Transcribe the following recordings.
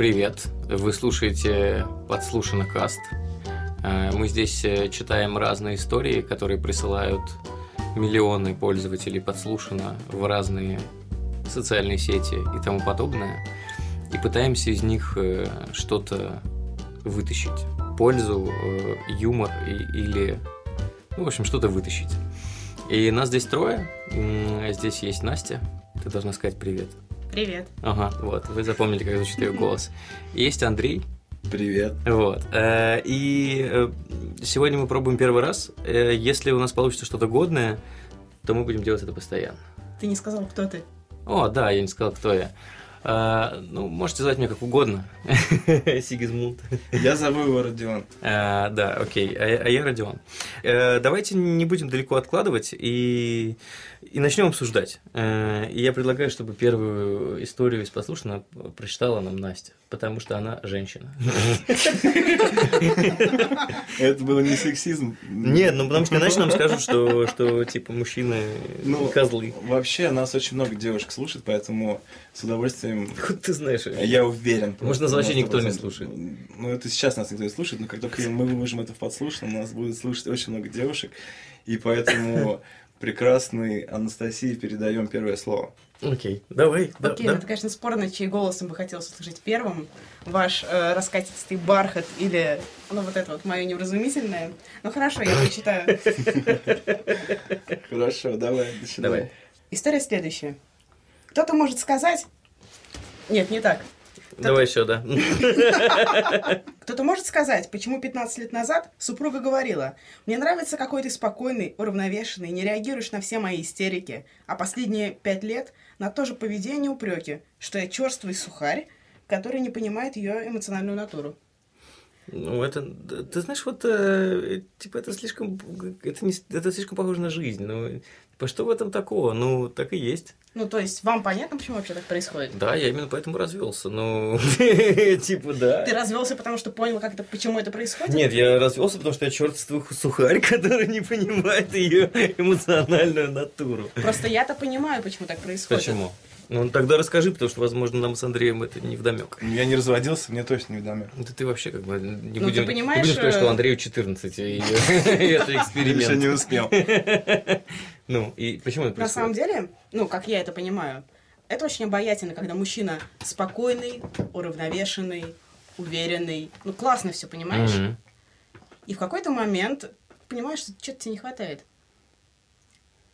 Привет, вы слушаете подслушано каст. Э, Мы здесь э, читаем разные истории, которые присылают миллионы пользователей подслушано в разные социальные сети и тому подобное. И пытаемся из них э, что-то вытащить. Пользу, юмор или, ну, в общем, что-то вытащить. И нас здесь трое. М, Здесь есть Настя. Ты должна сказать привет. Привет. Ага, вот, вы запомнили, как звучит ее голос. Есть Андрей, Привет. вот. э, И э, сегодня мы пробуем первый раз. Э, Если у нас получится что-то годное, то мы будем делать это постоянно. Ты не сказал, кто ты. О, да, я не сказал, кто я. Э, Ну, можете звать меня как угодно. Сигизмунд. Я зову его Родион. А, да, окей. А, я- а я Родион. Э, давайте не будем далеко откладывать и, и начнем обсуждать. Э, и я предлагаю, чтобы первую историю из послушно прочитала нам Настя, потому что она женщина. Это было не сексизм. Нет, ну потому что иначе нам скажут, что, что типа мужчины Ну, козлы. Вообще, нас очень много девушек слушает, поэтому с удовольствием, ты знаешь? я уверен. Может, нас вообще никто не 100%. слушает. Ну, это сейчас нас никто не слушает, но как только мы выложим это в подслушано, нас будет слушать очень много девушек, и поэтому прекрасной Анастасии передаем первое слово. Окей, давай. да- Окей, да. ну это, конечно, спорно, чей голосом бы хотелось услышать первым. Ваш э, раскатистый бархат или, ну, вот это вот мое невразумительное. Ну, хорошо, я прочитаю. Хорошо, давай, начинай. Давай. История следующая. Кто-то может сказать... Нет, не так. Давай еще, да. Кто-то может сказать, почему 15 лет назад супруга говорила, «Мне нравится, какой ты спокойный, уравновешенный, не реагируешь на все мои истерики, а последние пять лет на то же поведение упреки, что я черствый сухарь, который не понимает ее эмоциональную натуру». Ну, это, ты знаешь, вот, э, типа, это слишком, это, не, это слишком похоже на жизнь. Ну, типа, что в этом такого? Ну, так и есть. Ну, то есть, вам понятно, почему вообще так происходит? Да, я именно поэтому развелся. Ну, типа, да. Ты развелся, потому что понял, как это, почему это происходит? Нет, я развелся, потому что я чертствый сухарь, который не понимает ее эмоциональную натуру. Просто я-то понимаю, почему так происходит. Почему? Ну, тогда расскажи, потому что, возможно, нам с Андреем это не вдомек. Я не разводился, мне точно не вдомек. Да ты вообще как бы не Ну, будем, ты понимаешь, не будем сказать, э, что Андрею 14, и, это Еще не эксперимент. успел. Ну, и почему это На самом деле, ну, как я это понимаю, это очень обаятельно, когда мужчина спокойный, уравновешенный, уверенный. Ну, классно все, понимаешь? И в какой-то момент понимаешь, что что-то тебе не хватает.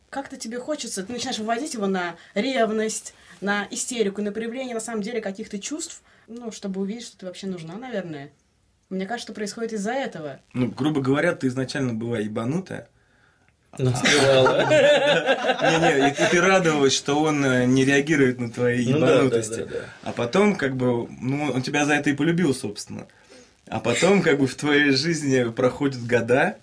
Как-то тебе хочется, ты начинаешь выводить его на ревность, на истерику, на проявление на самом деле каких-то чувств, ну, чтобы увидеть, что ты вообще нужна, наверное. Мне кажется, что происходит из-за этого. Ну, грубо говоря, ты изначально была ебанутая, Ну. Не-не, и ты, радовалась, что он э, не реагирует на твои Ну ебанутости. А потом, как бы, ну, он тебя за это и полюбил, собственно. А потом, как бы, в твоей жизни проходят года,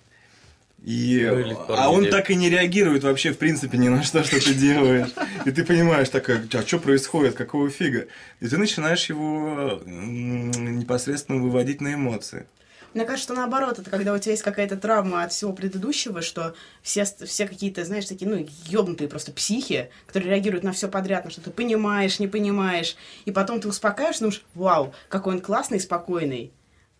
и... Ну, или пару а он недель. так и не реагирует вообще, в принципе, ни на что, что ты делаешь. И ты понимаешь, такая, а что происходит, какого фига? И ты начинаешь его непосредственно выводить на эмоции. Мне кажется, что наоборот, это когда у тебя есть какая-то травма от всего предыдущего, что все, все какие-то, знаешь, такие, ну, ёбнутые просто психи, которые реагируют на все подряд, на что ты понимаешь, не понимаешь, и потом ты успокаиваешь, думаешь, вау, какой он классный спокойный.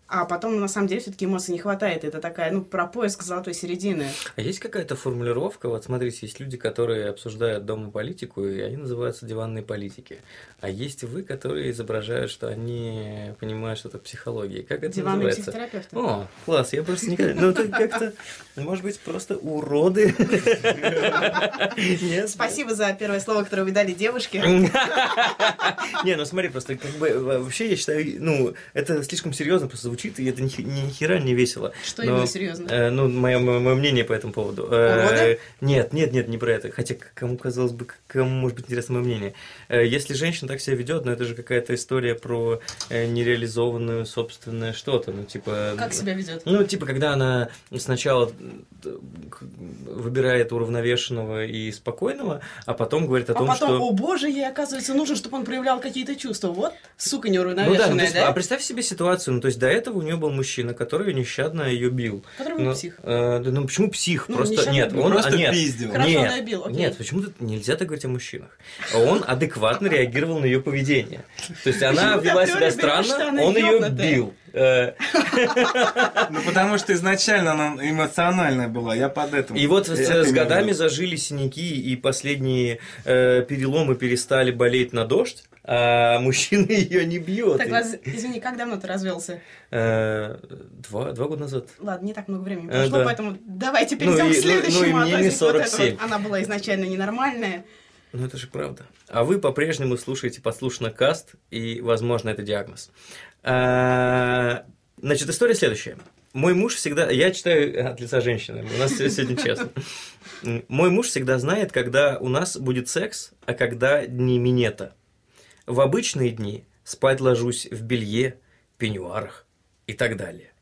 А потом, на самом деле, все-таки эмоций не хватает. Это такая, ну, про поиск золотой середины. А есть какая-то формулировка? Вот смотрите, есть люди, которые обсуждают дом и политику, и они называются диванные политики. А есть вы, которые изображают, что они понимают что-то психологии. Как это Диванные называется? психотерапевты. О, класс, я просто никогда... Ну, это как-то, может быть, просто уроды. Спасибо за первое слово, которое вы дали девушке. Не, ну смотри, просто как бы вообще я считаю, ну, это слишком серьезно просто звучит, и это ни, ни хера не весело. Что Но, именно серьезно? э, ну, мое, мое мнение по этому поводу. Э? Нет, нет, нет, не про это. Хотя кому казалось бы, кому может быть интересно мое мнение. Э, Если женщина так себя ведет, но это же какая-то история про э, нереализованную собственное что-то, ну типа. Как себя ведет? Ну, типа, когда она сначала э, выбирает уравновешенного и спокойного, а потом говорит о А том, потом, что... о боже, ей оказывается нужно, чтобы он проявлял какие-то чувства. Вот, сука Ну да, ну, неуравновешенная, есть, да? а представь себе ситуацию, ну то есть до этого этого у нее был мужчина, который нещадно ее бил. Который был Ну, псих. э, да, ну почему псих? Ну, просто нет, бил. он Просто а, нет, пиздил. Хорошо, нет, она бил, окей. нет, почему-то нельзя так говорить о мужчинах. Он адекватно реагировал на ее поведение. То есть она вела себя странно, он ее бил. Э, Ну, потому что изначально она эмоциональная была, я под этим. И вот с, годами зажили синяки, и последние э, переломы перестали болеть на дождь, а мужчина ее не бьет. Так, И, вас, извини, как давно ты развелся? э, два, два года назад. Ладно, не так много времени Э, прошло, да. поэтому давайте Ну перейдем и- к ну- следующему. ну и а то мне не здесь вот это 47. вот, она была изначально ненормальная. Ну, это же правда. А вы по-прежнему слушаете подслушанный каст, и, возможно, это диагноз. А, Значит, история следующая. Мой муж всегда... Я читаю от лица женщины, у нас сегодня честно. Мой муж всегда знает, когда у нас будет секс, а когда дни минета. В обычные дни спать ложусь в белье, пеньюарах и так далее.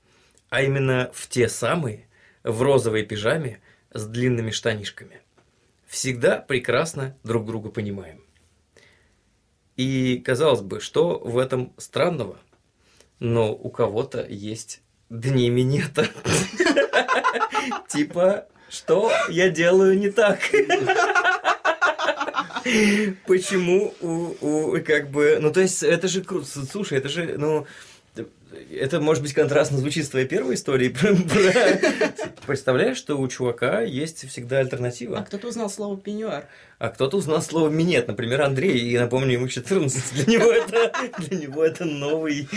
А именно в те самые, в розовой пижаме с длинными штанишками всегда прекрасно друг друга понимаем. И казалось бы, что в этом странного? Но у кого-то есть дни минета. Типа, что я делаю не так? Почему у, у- как бы, ну то есть это же круто, слушай, это же, ну, это может быть контрастно звучит с твоей первой историей. Представляешь, что у чувака есть всегда альтернатива? А кто-то узнал слово пеньюар. А кто-то узнал слово минет, например, Андрей, и напомню, ему 14. Для него это, для него это новый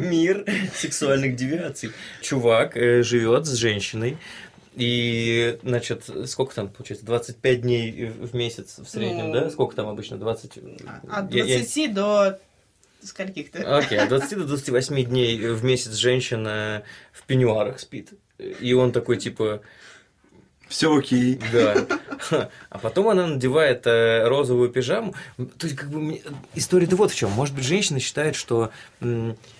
мир сексуальных девиаций. Чувак э, живет с женщиной, и, значит, сколько там, получается, 25 дней в месяц в среднем, Ну, да? Сколько там обычно? 20? От Я- я- 20 до скольких-то. Окей, от 20 до 28 дней в месяц женщина в пеньюарах спит. И он такой, типа, Все окей. Да. А потом она надевает э, розовую пижаму. То есть, как бы, мне- история-то вот в чем. Может быть, женщина считает, что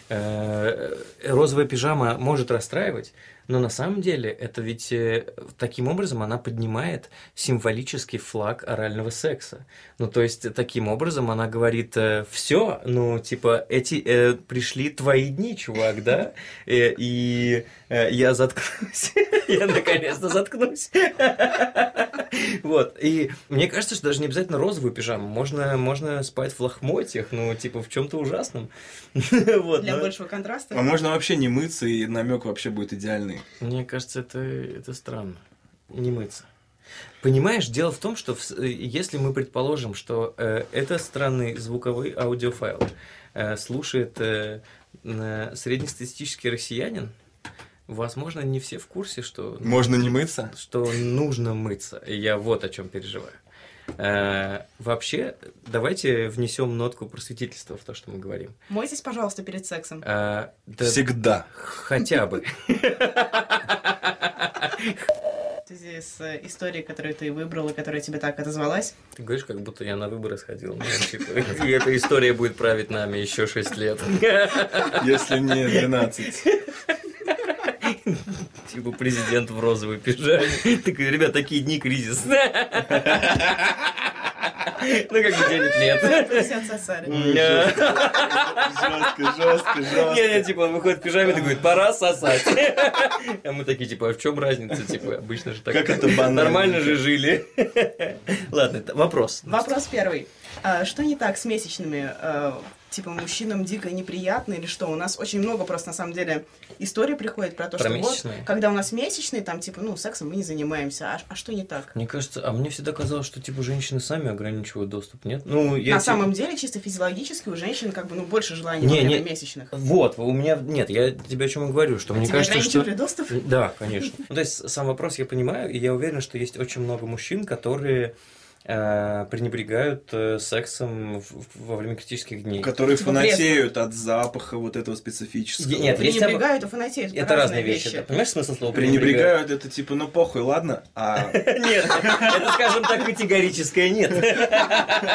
э, розовая пижама может расстраивать, но на самом деле это ведь э, таким образом она поднимает символический флаг орального секса. Ну, то есть, таким образом она говорит, все, ну, типа, эти э, пришли твои дни, чувак, да? Э, и э, я заткнусь. Я наконец-то заткнусь. Вот. И мне кажется, что даже не обязательно розовую пижаму. Можно, можно спать в лохмотьях, ну, типа, в чем-то ужасном. Вот. Для но большего контраста. А можно вообще не мыться, и намек вообще будет идеальный. Мне кажется, это, это странно. Не мыться. Понимаешь, дело в том, что в с- э, если мы предположим, что э, это странный звуковой аудиофайл э, слушает э, э, среднестатистический россиянин, возможно, не все в курсе, что Можно не мыться? что нужно мыться. И я вот о чем переживаю. Э, вообще, давайте внесем нотку просветительства в то, что мы говорим. Мойтесь, пожалуйста, перед сексом. Э, да Всегда. хотя бы. В связи с э, историей, которую ты выбрал и которая тебе так отозвалась. Ты говоришь, как будто я на выборы сходил. Ну, типа, и эта история будет править нами еще 6 лет. Если не 12. Типа президент в розовой пижаме. Такой, ребят, такие дни кризис. Ну, как бы денег нет. Жестко, жестко, жестко. Не, не, типа, он выходит в пижаме и говорит, пора сосать. А мы такие, типа, а в чем разница? Типа, обычно же так. Как это банально. Нормально же жили. Ладно, вопрос. Вопрос первый. А, что не так с месячными? А, типа, мужчинам дико неприятно или что? У нас очень много просто, на самом деле, историй приходит про то, Про что вот, месячные? когда у нас месячные, там, типа, ну, сексом мы не занимаемся. А, а что не так? Мне кажется, а мне всегда казалось, что типа женщины сами ограничивают доступ, нет? Ну, я на те- самом деле, чисто физиологически у женщин, как бы, ну, больше желания Не, не. месячных. Вот, у меня нет, я тебе о чем и говорю, что мне Тебе кажется, что доступ? Да, конечно. Ну, то есть сам вопрос я понимаю, и я уверен, что есть очень много мужчин, которые э, пренебрегают э, сексом в- в- во время критических дней. Которые Типа фанатеют от запаха вот этого специфического. Нет, Пренебрегают и фанатеют. Это разные вещи. да. Понимаешь смысл слова Пренебрегают, это типа, ну похуй, ладно? А, Нет, это, скажем так, категорическое нет.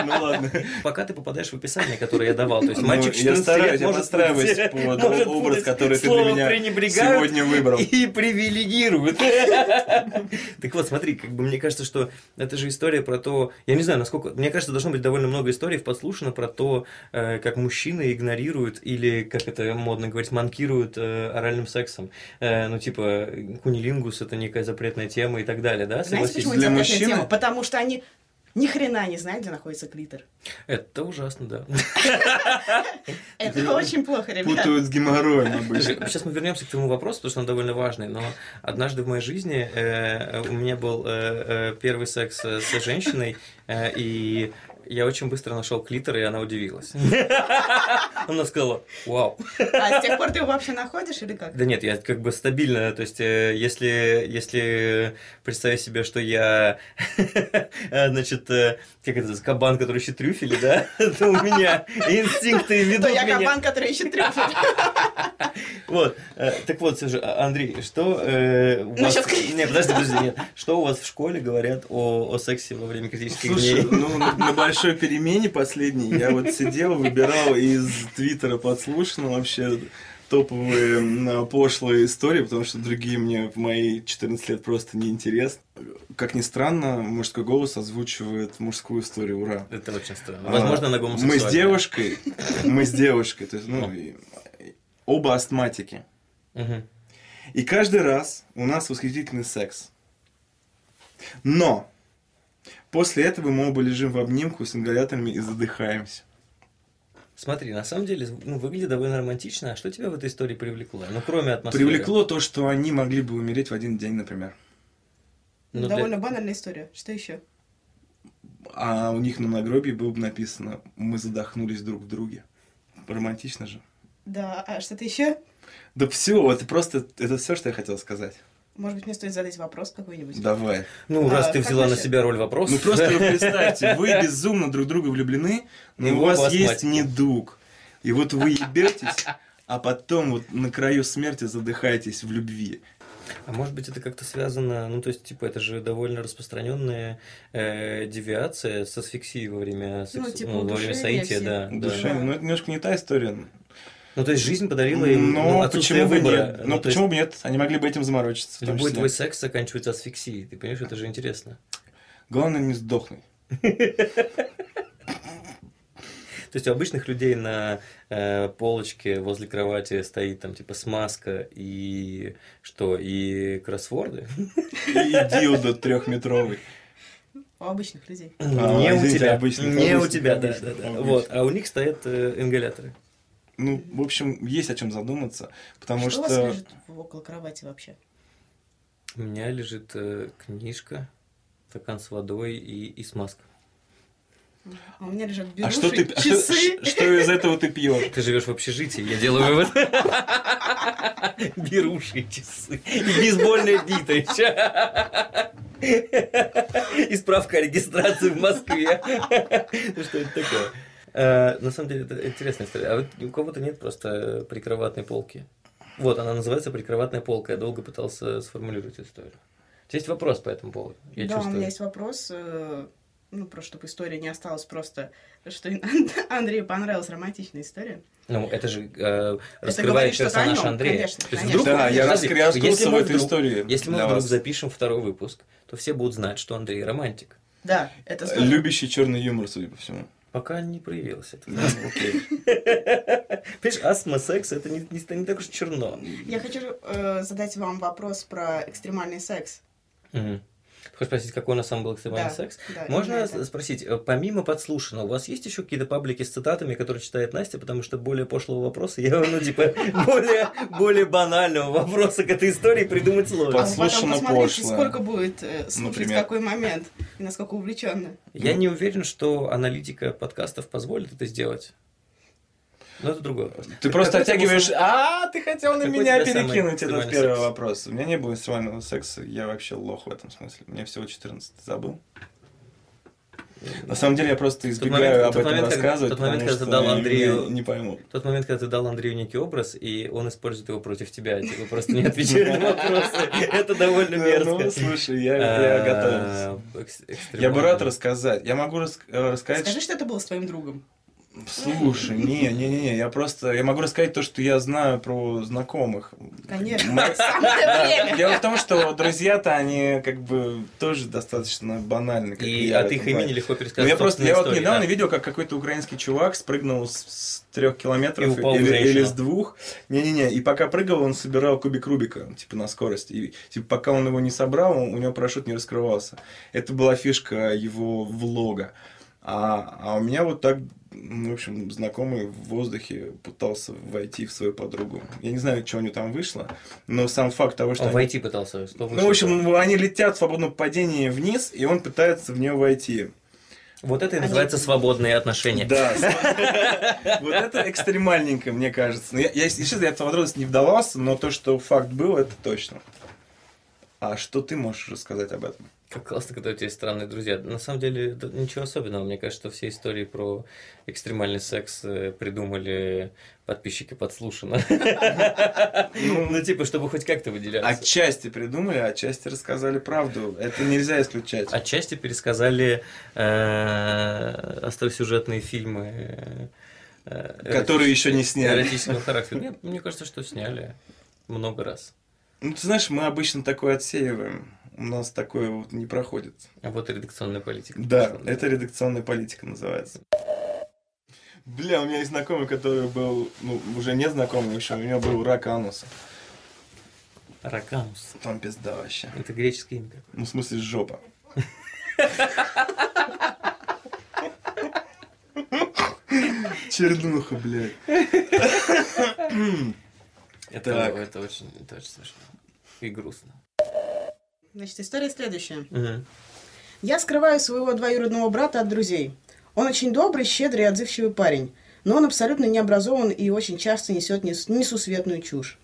ну ладно. Пока ты попадаешь в описание, которое я давал, то есть Ну, мальчик я 14 стараюсь, лет может подстраиваюсь под может образ, который ты для меня «пренебрегают» сегодня выбрал. и привилегирует. Так вот, смотри, как бы мне кажется, что это же история про то, Я не знаю, насколько... Мне кажется, должно быть довольно много историй подслушано про то, э, как мужчины игнорируют или, как это модно говорить, манкируют э, оральным сексом. Э, ну, типа, кунилингус – это некая запретная тема и так далее, да? Знаете, почему Для тема? Потому что они ни хрена не знают, где находится клитор. Это ужасно, да. Это очень плохо, ребят. Путают с геморроем обычно. Сейчас мы вернемся к твоему вопросу, потому что он довольно важный. Но однажды в моей жизни э, у меня был э, э, первый секс э, с женщиной, э, и я очень быстро нашел клитор, и она удивилась. Она сказала, вау. А с тех пор ты его вообще находишь или как? Да нет, я как бы стабильно, то есть, э, если, если представить себе, что я, значит, э, как это, кабан, который ищет трюфели, да, то у меня инстинкты ведут То я меня... кабан, который ищет трюфель. Вот, э, так вот, все же, а- Андрей, что у Ну, вас... Нет, подожди, подожди, нет. Что у вас в школе говорят о, сексе во время критических Слушай, дней? ну на на большой перемене последней я вот сидел, выбирал из твиттера подслушано вообще топовые пошлые истории, потому что другие мне в мои 14 лет просто неинтересны. Как ни странно, мужской голос озвучивает мужскую историю, ура. Это очень странно. А, Возможно, она Мы с девушкой, мы с девушкой, то есть, ну, и- оба астматики. Мгм. И каждый раз у нас восхитительный секс. Но после этого мы оба лежим в обнимку с ингаляторами и задыхаемся. Смотри, на самом деле, ну, выглядит довольно романтично. А что тебя в этой истории привлекло? Ну, кроме атмосферы. Привлекло то, что они могли бы умереть в один день, например. Ну, для- Довольно банальная история. Что еще? А у них на нагробии было бы написано «Мы задохнулись друг в друге». Романтично же. Да, а что-то еще? Да все, это просто, это все, что я хотел сказать. Может быть, мне стоит задать вопрос какой-нибудь? Давай. Ну, раз А, ты как взяла на насчет- себя роль вопроса. Ну просто вы представьте, вы безумно друг в друга влюблены, но у вас есть недуг. И вот вы ебетесь, а потом вот на краю смерти задыхаетесь в любви. А может быть, это как-то связано, ну, то есть, типа, это же довольно распространенная э, девиация с асфиксией во время, секс- Ну, типа, во время удушение соития, да. да. Душе, ну это немножко не та история. Ну, то есть, жизнь подарила им ну, Но отсутствие почему бы выбора. нет? Ну, Ну почему бы нет? Они могли бы этим заморочиться. Любой числе. твой секс заканчивается асфиксией. Ты понимаешь, это же интересно. Главное не сдохнуть. То есть у обычных людей на э, полочке возле кровати стоит там типа смазка и что, и кроссворды? И дилдо трехметровый. У обычных людей. А, не у тебя. обычных, не у обычных, тебя, да, обычных, да, да. обычных. Вот, а у них стоят э, ингаляторы. Ну, в общем, есть о чем задуматься, потому что, что... у вас лежит около кровати вообще? У меня лежит э, книжка, стакан с водой и, и смазка. А у меня лежат А беруши, что ты, а что, часы. что из этого ты пьешь? Ты живешь в общежитии, я делаю вывод. Беруши часы. И бейсбольная бита еще. И справка о регистрации в Москве. Ну что это такое? Э, На самом деле, это интересная история. А вот у кого-то нет просто прикроватной полки. Вот, она называется прикроватная полка. Я долго пытался сформулировать эту историю. У тебя есть вопрос по этому поводу? Я да, у чувствую. меня есть вопрос, э, ну, просто чтобы история не осталась просто, что Андрею понравилась романтичная история. Ну, это же э, говорит раскрывает что-то о персонаж нём, Андрея. конечно, То есть конечно. вдруг- Да, я если в мы этой вдруг- истории Если мы вдруг вас. запишем второй выпуск, то все будут знать, что Андрей романтик. Да, это здорово. Любящий черный юмор, судя по всему. Пока не. Ну, окей. Понимаешь, астма, секс, это не, не, не так уж черно. Я хочу э, задать вам вопрос про экстремальный секс. Хочешь спросить, какой у нас сам был экстремальный Да, секс? да, Можно спросить, э, помимо подслушанного, у вас есть еще какие-то паблики с цитатами, которые читает Настя, потому что более пошлого вопроса, я, ну, типа, более, более банального вопроса к этой истории придумать А сложно. Подслушано посмотрите, пошлое. сколько будет э, слушать Например. какой момент и насколько увлеченно. Я не уверен, что аналитика подкастов позволит это сделать. Но это другое. Ты просто оттягиваешь, а ты хотел на меня перекинуть этот первый вопрос. У меня не было экстремального секса, я вообще лох в этом смысле. Мне всего 14, забыл. На самом деле я просто избегаю момент- об этом момент, рассказывать, тот момент, потому когда ты дал Андрею- не поймут. Тот момент, когда ты дал Андрею некий образ, и он использует его против тебя, типа просто не отвечает на вопросы. Это довольно Ну, мерзко. слушай, я, я готов. А, экс- Я бы рад рассказать. Я могу рас- рассказать, Скажи, что это было с твоим другом. Слушай, не, не, не, не, я просто, я могу рассказать то, что я знаю про знакомых. Конечно. Дело в том, что друзья-то они как бы тоже достаточно банальны. как И от их этом имени легко Ну, пересказать я просто, я вот недавно видел, как какой-то украинский чувак спрыгнул с, с трех километров И упал в или, с двух. Не-не-не. И пока прыгал, он собирал кубик Рубика, типа на скорости. И типа пока он его не собрал, он- у него парашют не раскрывался. Это была фишка его влога. А, а у меня вот так, ну, в общем, знакомый в воздухе пытался войти в свою подругу. Я не знаю, что у него там вышло, но сам факт того, что... Он они- войти пытался. что Ну, в общем, они летят в свободном падении вниз, и он пытается в нее войти. Вот это и Они- называется свободные отношения. Да. Вот это экстремальненько, мне кажется. Ну, Я, я, если я в подробности не вдавался, но то, что факт был, это точно. А что ты можешь рассказать об этом? Как классно, когда у тебя есть странные друзья. На самом деле, ничего особенного. Мне кажется, что все истории про экстремальный секс э, придумали подписчики подслушано. Ну, типа, чтобы хоть как-то выделяться. Отчасти придумали, отчасти рассказали правду. Это нельзя исключать. Отчасти пересказали э, остросюжетные фильмы. э, Которые еще не сняли. Эротического характера. Нет, мне кажется, что сняли много раз. Ну, ты знаешь, мы обычно такое отсеиваем. У нас такое вот не проходит. А вот редакционная политика. Да, пошла, это редакционная политика называется. Бля, у меня есть знакомый, который был, ну, уже не знакомый еще, у него был рак ануса. Раканус. Там пизда вообще. Это греческое имя. Ну, в смысле, жопа. Чернуха, блядь. Это, это очень, это очень смешно. И грустно. Значит, история следующая. Мгм. Я скрываю своего двоюродного брата от друзей. Он очень добрый, щедрый и отзывчивый парень, но он абсолютно не образован и очень часто несет нес- несусветную чушь.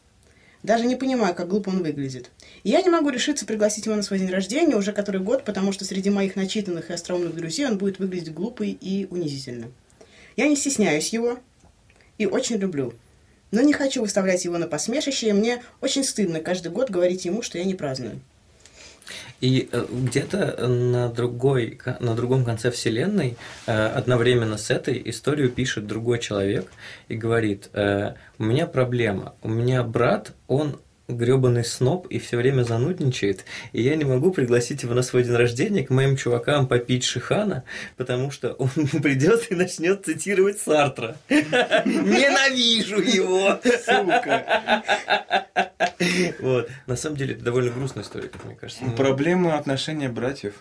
Даже не понимаю, как глупо он выглядит. И я не могу решиться пригласить его на свой день рождения уже который год, потому что среди моих начитанных и остроумных друзей он будет выглядеть глупо и унизительно. Я не стесняюсь его и очень люблю. Но не хочу выставлять его на посмешище, и мне очень стыдно каждый год говорить ему, что я не праздную. И э, где-то на, другой, на другом конце Вселенной э, одновременно с этой историю пишет другой человек и говорит, э, у меня проблема, у меня брат, он гребаный сноб и все время занудничает, и я не могу пригласить его на свой день рождения к моим чувакам попить шихана, потому что он придет и начнет цитировать Сартра. Ненавижу его! Сука. Вот. На самом деле, это довольно грустная история, как мне кажется. Ну, Проблема отношения братьев.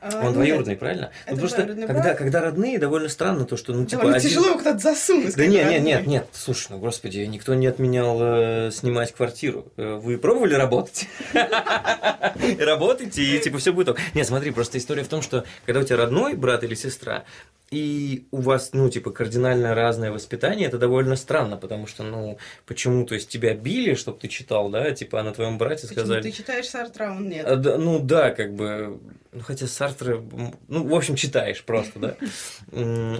А, Он нет. двоюродный, правильно? Ну, просто двоюродный когда, брат. когда родные, довольно странно то, что, ну, типа, Довольно один- тяжело его куда-то засунуть. Да нет, нет, нет, нет, слушай, ну, господи, никто не отменял э, снимать квартиру. Э, Вы пробовали работать? Работайте, и, типа, все будет. Нет, смотри, просто история в том, что, когда у тебя родной брат или сестра, и у вас, ну, типа, кардинально разное воспитание, это довольно странно, потому что, ну, почему, то есть, тебя били, чтобы ты читал, да, типа, а на твоем брате Почему сказали... ты читаешь Сартра, а он нет? А, да, ну да, как бы, ну хотя Сартра, ну в общем читаешь просто, да.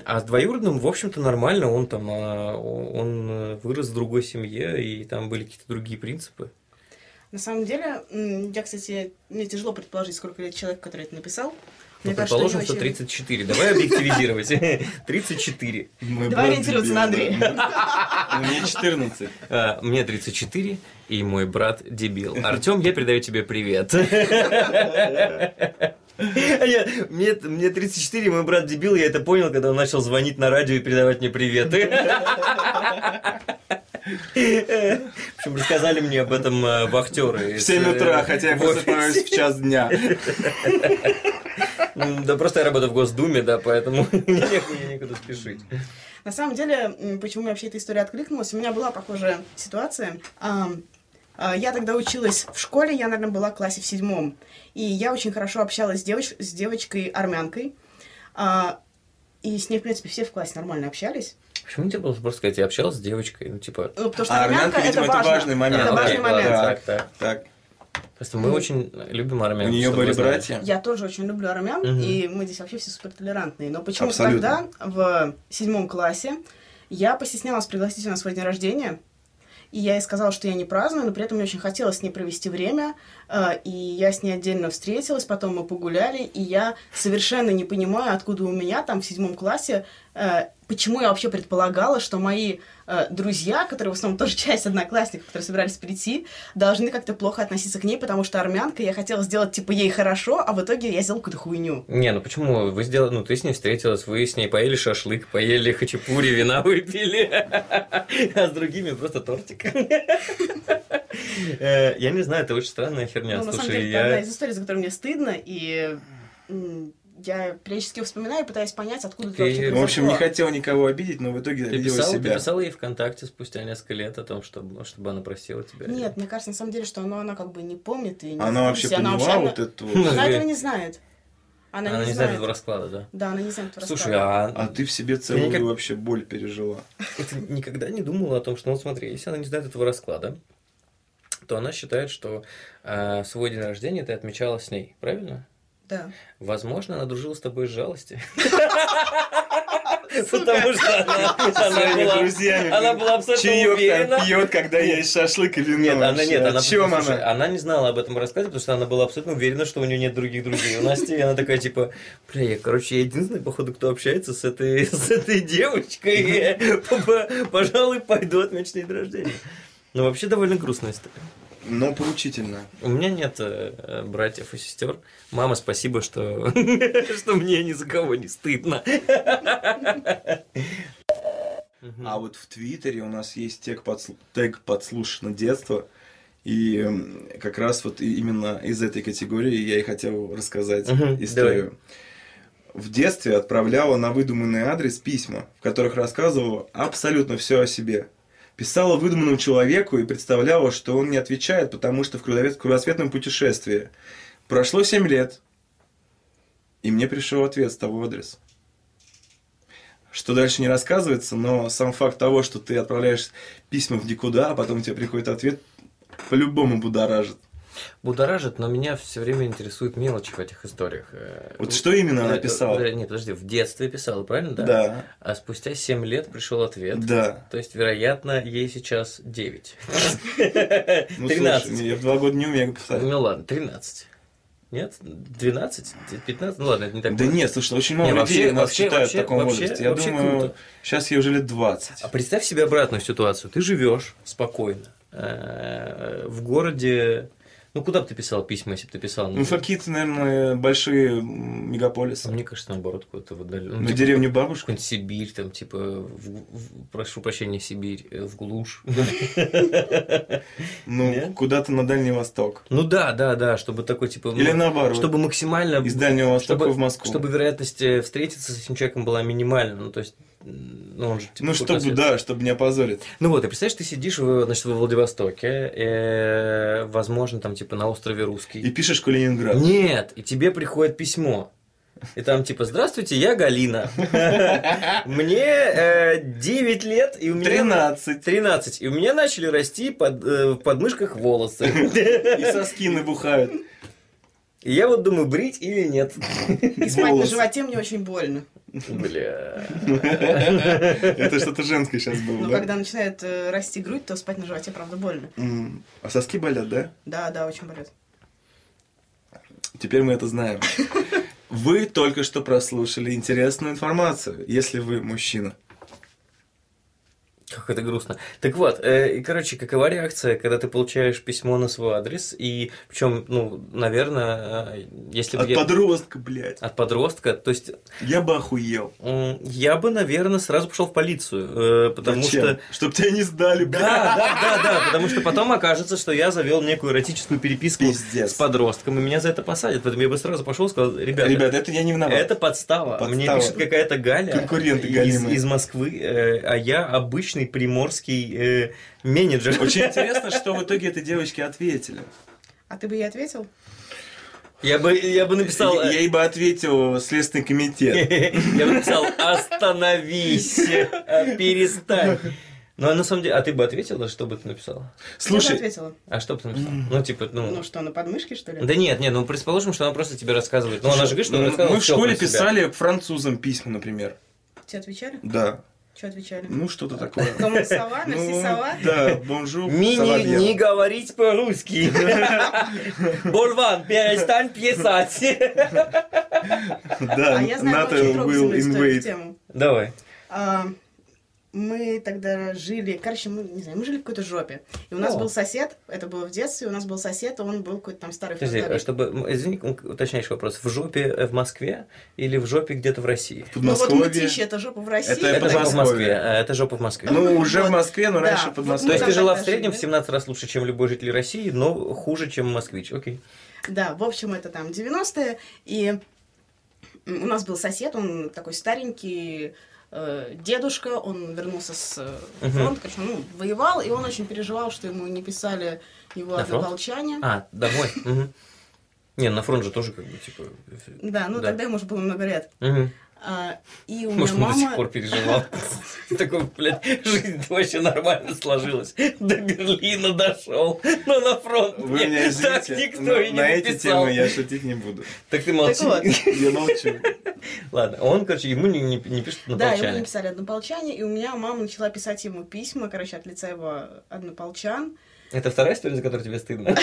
А с двоюродным, в общем-то, нормально, он там, а, он вырос в другой семье, и там были какие-то другие принципы. На самом деле, я, кстати, мне тяжело предположить, сколько лет человек, который это написал. Ну, предположим, что очень- 34. Давай объективизировать. 34. Мой Давай ориентироваться на Андрея. Мне 14. А, Мне 34, и мой брат дебил. Артем, я передаю тебе привет. Я- Мне, мне 34, мой брат дебил, я это понял, когда он начал звонить на радио и передавать мне привет. Общем, рассказали мне об этом э, вахтеры. В 7 утра, хотя я В офисе. просыпаюсь в час дня. М, Да просто я работаю в Госдуме, да, поэтому мне нек- мне некуда спешить. На самом деле, почему мне вообще эта история откликнулась, у меня была похожая ситуация. А, Я тогда училась в школе, я, наверное, была в классе в седьмом. И я очень хорошо общалась с, девоч- с девочкой-армянкой. А, И с ней, в принципе, все в классе нормально общались. Почему тебе было просто сказать, я общался с девочкой, ну, типа... Ну, потому что А армянка, армянка, видимо, это это важно. важный момент. Это важный момент. Так. так, так. Так, Просто мы очень любим армян. у нее были братья. Я тоже очень люблю армян, Мгм. и мы здесь вообще все супер толерантные. Но почему-то тогда, в седьмом классе, я постеснялась пригласить ее на свой день рождения. И я ей сказала, что я не праздную, но при этом мне очень хотелось с ней провести время. э, И я с ней отдельно встретилась, потом мы погуляли, и я совершенно не понимаю, откуда у меня там в седьмом классе э, почему я вообще предполагала, что мои э, друзья, которые в основном тоже часть одноклассников, которые собирались прийти, должны как-то плохо относиться к ней, потому что армянка, я хотела сделать, типа, ей хорошо, а в итоге я сделала какую-то хуйню. Не, ну почему? Вы сделали, ну ты с ней встретилась, вы с ней поели шашлык, поели хачапури, вина выпили, а с другими просто тортик. Э, Я не знаю, это очень странная херня. Ну, на самом деле, это одна из историй, за которую мне стыдно, и я периодически вспоминаю, пытаюсь понять, откуда Ты- это вообще В общем, не хотел никого обидеть, но в итоге Ты обидела писала, ты себя. писала ей ВКонтакте спустя несколько лет о том, чтобы, чтобы она просила тебя? Нет, мне кажется, на самом деле, что она, она как бы не помнит и не Она вообще курсе, она поняла вообще- вот эту... Ну, вот- Она этого не знает. Она, Она, не, не знает этого расклада, да? Да, она не знает этого Слушай, расклада. а, А ты в себе целую никак- вообще боль пережила. ты никогда не думала о том, что, ну смотри, если она не знает этого расклада, то она считает, что э, свой день рождения ты отмечала с ней, правильно? Да. Возможно, она дружила с тобой из жалости. Потому что она, она была, друзьями. она была абсолютно Чаек уверена. там пьет, когда есть шашлык и вино. Нет, она нет, она, чем слушай, она? она не знала об этом рассказе, потому что она была абсолютно уверена, что у нее нет других друзей. У Насти она такая типа, бля, я, короче, я единственная, походу, кто общается с этой, с этой девочкой. П- Пожалуй, пойду отмечать день рождения. Ну, вообще довольно грустная история. Но поучительно. У меня нет э, братьев и сестер. Мама, спасибо, что, что мне ни за кого не стыдно. А вот в Твиттере у нас есть тег, подслу- тег «Подслушано детство». И как раз вот именно из этой категории я и хотел рассказать историю. В детстве отправляла на выдуманный адрес письма, в которых рассказывала абсолютно все о себе. Писала выдуманному человеку и представляла, что он не отвечает, потому что в кругосветном путешествии. Прошло 7 лет, и мне пришел ответ с того адреса. Что дальше не рассказывается, но сам факт того, что ты отправляешь письма в никуда, а потом тебе приходит ответ, по-любому будоражит. Будоражит, но меня все время интересуют мелочи в этих историях. Э, Вот что именно она э, писала? э, Нет, подожди, в детстве писала, правильно? Да. Да, А спустя 7 лет пришел ответ. да. То есть, вероятно, ей сейчас 9. Ну, 13. слушай, я в два года не умею писать. Ну ладно, 13. Нет? 12? 15? Ну ладно, это не так Да много. нет, слушай, очень Не, много вообще- людей нас вообще- читают вообще- в таком вообще- возрасте. Я вообще думаю, круто. сейчас ей уже лет 20. А представь себе обратную ситуацию. Ты живешь спокойно э, в городе. Ну, куда бы ты писал письма, если бы ты писал? Ну, в какие-то, наверное, большие мегаполисы. Мне кажется, наоборот, куда-то в ну, На типа, деревню бабушку. какую-нибудь Сибирь, там, типа, в- в- прошу прощения, Сибирь, э, в глушь. Ну, куда-то на Дальний Восток. Ну да, да, да, чтобы такой, типа, Или ну, наоборот. чтобы максимально... Из Дальнего Востока в Москву. Чтобы вероятность э, встретиться с этим человеком была минимальна. Ну, то есть, ну, он же, типа, Ну, чтобы, свет. да, чтобы не опозорить. Ну вот, и представляешь, ты сидишь, в, значит, во Владивостоке, э, возможно, там, типа, на острове Русский. И пишешь Калининград. Нет, и тебе приходит письмо. И там типа, здравствуйте, я Галина. Мне э, 9 лет, и у меня... 13. 13. И у меня начали расти под, э, в подмышках волосы. И соски набухают. И я вот думаю, брить или нет. И спать на животе мне очень больно. Бля. Это что-то женское сейчас было, Но да? когда начинает э, расти грудь, то спать на животе, правда, больно. М, А соски болят, да? Да, да, очень болит. Теперь мы это знаем. Вы только что прослушали интересную информацию, если вы мужчина. Как это грустно. Так вот, э, и, короче, какова реакция, когда ты получаешь письмо на свой адрес, и причем, ну, наверное, э, если бы От я... подростка, блядь. От подростка, то есть Я бы охуел. я бы, наверное, сразу пошел в полицию, э, потому Зачем? что... Чтоб тебя не сдали, Да, блядь. да, да, да, потому что потом окажется, что я завел некую эротическую переписку Пиздец. с подростком, и меня за это посадят. Поэтому я бы сразу пошел и сказал, ребята, Ребят, это я не виноват. это подстава. Мне пишет какая-то Галя Конкуренты из, галимые. из Москвы, э, а я обычный приморский э, менеджер. Очень интересно, что в итоге этой девочке ответили. А ты бы ей ответил? Я бы, я бы написал... Я ей бы ответил Следственный комитет. Я бы написал, остановись, перестань. Ну, а на самом деле, а ты бы ответила, что бы ты написала? Я бы Слушай, ответила. А что бы ты написала? Ну, типа, ну... Ну что, на подмышке, что ли? Да нет, нет, ну предположим, что она просто тебе рассказывает. Ну, она же говорит, что она ну, рассказывала мы в школе писали французам письма, например. Тебе отвечали? Да. Что отвечали? Ну, что-то такое. Ça va? Merci, Ну, ça va? Да, бонжур. Мини не говорить по-русски. Болван, перестань писать. Да, А я знаю НАТО очень will трогательную историю в invade. тему. Давай. Мы тогда жили, короче, мы, не знаю, мы жили в какой-то жопе. И у нас О. был сосед, это было в детстве, у нас был сосед, он был какой-то там старый Подожди, фотограф. чтобы, извини, уточняющий вопрос. В жопе э, в Москве или в жопе где-то в России? В Ну вот Подмосковье. Мытищи, это жопа в России. Это Это жопа в Москве. Подмосковье. а, Это жопа в Москве. Ну, уже Вот. в Москве, но Да, раньше вот под То есть ты жила в среднем в жили. 17 раз лучше, чем любой житель России, но хуже, чем москвич. Окей. Да, в общем, это там 90-е, и у нас был сосед, он такой старенький э, дедушка, он вернулся с э, фронта, короче, ну, воевал, и он очень переживал, что ему не писали его На фронт? однополчане. А, домой. Мгм. Не, на фронт же тоже как бы, типа... Да, ну Да. тогда ему уже было много лет. Мгм. А, и у меня Может, он до сих мама... пор переживал. Такой, блядь, жизнь вообще нормально сложилась. До Берлина дошел, но на фронт Вы меня Так извините, никто но и не на эти темы я шутить не буду. Так ты молчи. Так. Я молчу. Ладно, он, короче, ему не, не, не пишет Да, ему однополчане. написали однополчане, и у меня мама начала писать ему письма, короче, от лица его однополчан. Это вторая история, за которую тебе стыдно?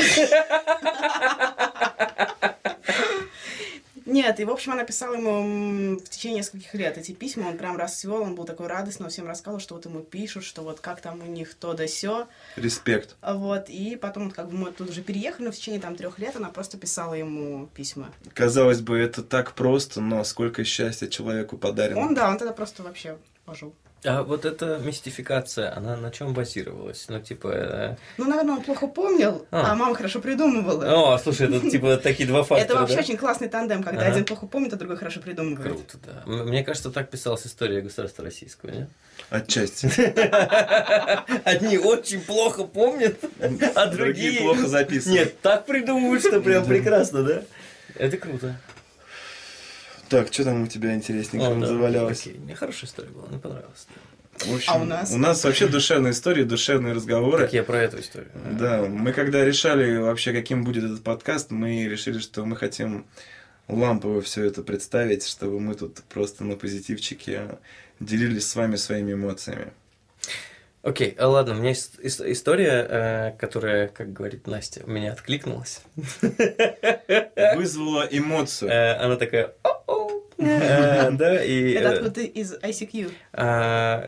Нет, и, в общем, она писала ему в течение нескольких лет эти письма, он прям расцвел, он был такой радостный, он всем рассказывал, что вот ему пишут, что вот как там у них то да сё. Респект. Вот, и потом, вот как бы мы тут уже переехали, но в течение там трех лет она просто писала ему письма. Казалось бы, это так просто, но сколько счастья человеку Он, подарено. да, он тогда просто вообще пожил. А вот эта мистификация, она на чем базировалась? Ну, типа... э, Ну, наверное, он плохо помнил, А. а, мама хорошо придумывала. О, слушай, это типа такие два фактора, Это вообще очень классный тандем, когда один плохо помнит, а другой хорошо придумывает. Круто, да. Мне кажется, так писалась история государства российского, нет? Отчасти. Одни очень плохо помнят, а Другие плохо записывают. Нет, так придумывают, что прям прекрасно, да? Это круто. Так, что там у тебя интересненького О, да, завалялось? окей. Мне хорошая история была, мне понравилась. В общем, А у нас? У нас вообще душевные истории, душевные разговоры. Так я про эту историю. Да, мы когда решали вообще, каким будет этот подкаст, мы решили, что мы хотим лампово все это представить, чтобы мы тут просто на позитивчике делились с вами своими эмоциями. Окей, а ладно, у меня есть ис- история, э, которая, как говорит Настя, у меня откликнулась. Вызвала эмоцию. Э, Она такая, да, и... Это откуда из ICQ. а,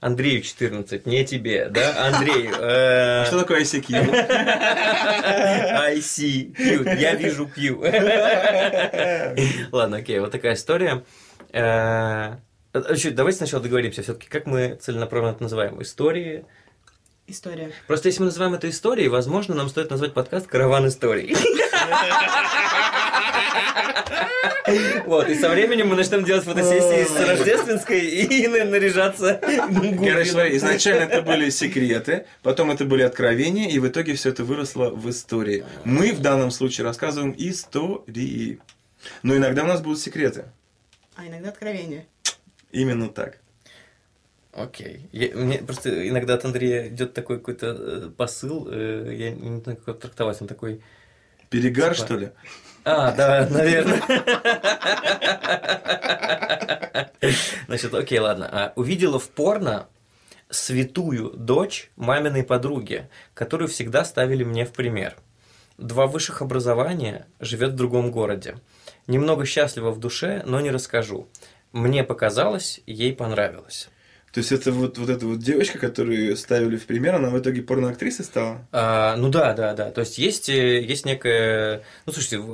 Андрею 14, не тебе, да, Андрею. э, Что такое ICQ? I see Q, я вижу Q. Ладно, окей, вот такая история. Э, э, чуть, Давайте сначала договоримся все-таки, как мы целенаправленно это называем. Истории. История. Просто если мы называем это историей, возможно, нам стоит назвать подкаст «Караван историй». Вот, и со временем мы начнем делать фотосессии с рождественской и наряжаться. Короче, смотри, изначально это были секреты, потом это были откровения, и в итоге все это выросло в истории. Мы в данном случае рассказываем истории. Но иногда у нас будут секреты. А иногда откровение. Именно так. Окей. Я- Мне просто иногда от Андрея идет такой какой-то э, посыл, э, я не знаю, как трактовать, он такой... Перегар, Типа- что ли? А, да, наверное. Значит, окей, ладно. А, Увидела в порно святую дочь маминой подруги, которую всегда ставили мне в пример. Два высших образования, живет в другом городе. Немного счастлива в душе, но не расскажу. Мне показалось, ей понравилось. То есть это вот, вот эта вот девочка, которую ставили в пример, она в итоге порноактрисой стала? А, ну да, да, да. То есть есть, э, есть некая... Ну, слушайте,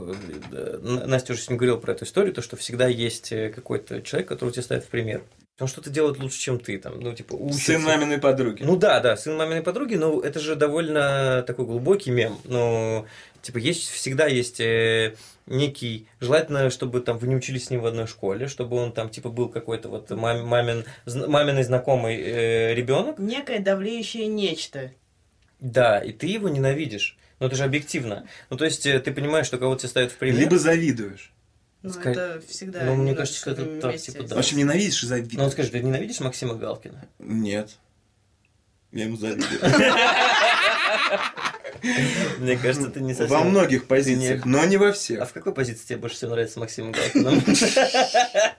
э, Настя уже сегодня говорила про эту историю, то, что всегда есть э, какой-то человек, который тебя ставит в пример. Он что-то делает лучше, чем ты, там, ну, типа, учится. Сын маминой подруги. Ну да, да, сын маминой подруги, но это же довольно такой глубокий мем. Ну, типа, есть, всегда есть некий, желательно, чтобы там вы не учились с ним в одной школе, чтобы он там, типа, был какой-то вот мам- мамин, зн- маминый знакомый э, ребенок, Некое давлеющее нечто. да, и ты его ненавидишь. Но это же объективно. Ну, то есть, э, ты понимаешь, что кого-то ставят в пример. Либо завидуешь. Ну, Скорее- это всегда... Ну, мне кажется, что это так, типа, В да. общем, ненавидишь и Ну, завидуешь. вот скажи, ты ненавидишь Максима Галкина? Нет. Я ему завидую. Мне кажется, ты не совсем... Во многих позициях, но не во А всех. в какой позиции тебе больше всего нравится Максим Галкин?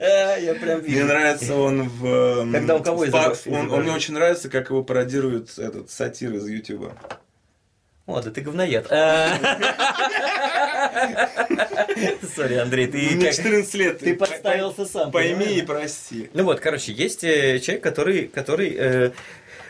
Я прям Мне нравится он в... эм, Когда у кого изобра- он, мне очень нравится, как его пародирует этот сатир из Ютуба. О, да ты говноед. Сори, Андрей, ты Мне как- 14 лет. ты подставился сам. Пойми и прости. Ну вот, короче, есть э, человек, который, который э,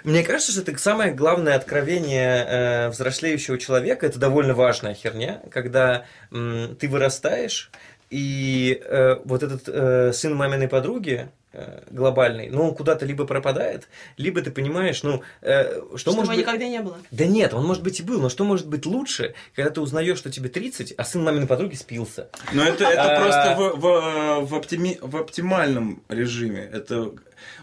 мне кажется, что это самое главное откровение э, взрослеющего человека. Это довольно важная херня, когда м, ты вырастаешь, и э, вот этот э, сын маминой подруги э, глобальный, ну, он куда-то либо пропадает, либо ты понимаешь, ну, э, что, Что может быть... никогда не было. Да нет, он может быть и был, но что может быть лучше, когда ты узнаешь, что тебе 30, а сын маминой подруги спился? Но это, это А. просто в, в, в, оптими- в оптимальном режиме. Это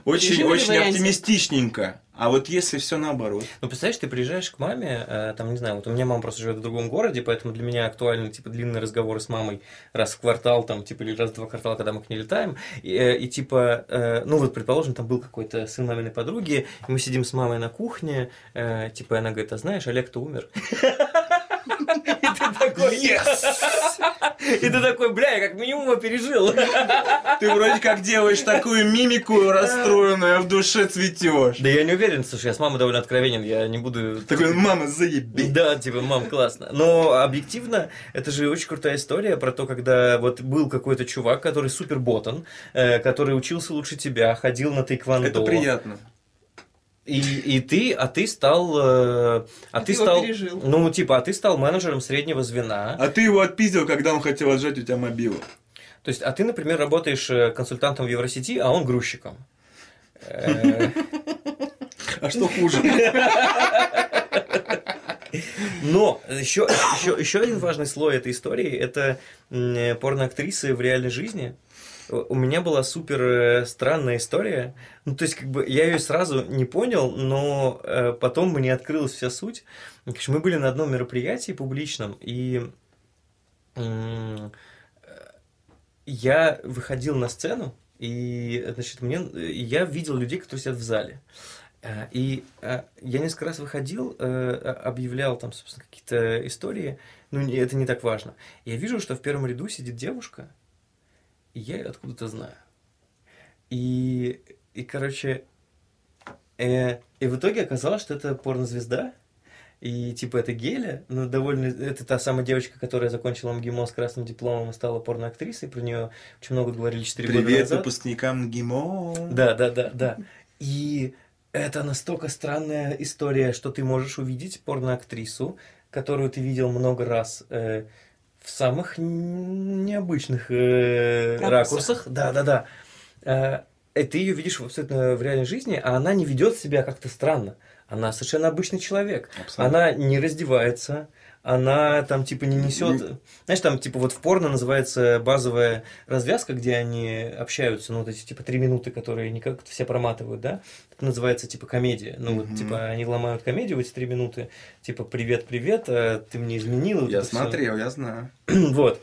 очень, очень варианте? оптимистичненько. А вот если все наоборот. Ну, представляешь, ты приезжаешь к маме, э, там, не знаю, вот у меня мама просто живет в другом городе, поэтому для меня актуальны, типа, длинные разговоры с мамой раз в квартал, там, типа, или раз в два квартала, когда мы к ней летаем, и, э, и, типа, э, ну, вот, предположим, там был какой-то сын маминой подруги, и мы сидим с мамой на кухне, э, типа, и она говорит, а знаешь, Олег-то умер. И ты такой, и ты такой, бля, я как минимум его пережил. Ты вроде как делаешь такую мимику расстроенную, а в душе цветешь. Да я не уверен, слушай, я с мамой довольно откровенен, я не буду... Такой, мама, заеби. Да, типа, мам, классно. Но объективно, это же очень крутая история про то, когда вот был какой-то чувак, который супер ботан, э, который учился лучше тебя, ходил на тайквандо. Это приятно. И, и ты, а ты стал, э, а, ты, ты его стал, пережил. ну типа, а ты стал менеджером среднего звена. А ты его отпиздил, когда он хотел отжать у тебя мобилу. То есть, а ты, например, работаешь э, консультантом в Евросети, а он грузчиком. Э, А что хуже? Но еще, еще, еще один важный слой этой истории – это порноактрисы в реальной жизни. У меня была супер э, странная история. Ну, то есть, как бы я ее сразу не понял, но э, потом мне открылась вся суть. Короче, Мы были на одном мероприятии публичном, и э, я выходил на сцену, и, значит, мне, я видел людей, которые сидят в зале. Э, И э, я несколько раз выходил, объявлял там, собственно, какие-то истории, ну, это не так важно. Я вижу, что в первом ряду сидит девушка, я ее откуда-то знаю. И, и короче, э, и в итоге оказалось, что это порнозвезда, и типа это Геля, ну довольно, это та самая девочка, которая закончила МГИМО с красным дипломом и стала порноактрисой, про нее очень много говорили 4 года Привет назад. выпускникам ГИМО. Да, да, да, да. И это настолько странная история, что ты можешь увидеть порноактрису, которую ты видел много раз э, в самых необычных э, Ракурсах. Да, да, да. Э, и ты ее видишь абсолютно в реальной жизни, а она не ведет себя как-то странно. Она совершенно обычный человек. Абсолютно. Она не раздевается, она там типа не несет. Знаешь, там типа вот в порно называется базовая развязка, где они общаются, ну вот эти типа три минуты, которые никак все проматывают, да? Это называется типа комедия. Ну вот типа они ломают комедию в эти три минуты, типа привет, привет, а ты мне изменил. вот Я это всё. смотрел, я знаю. Вот.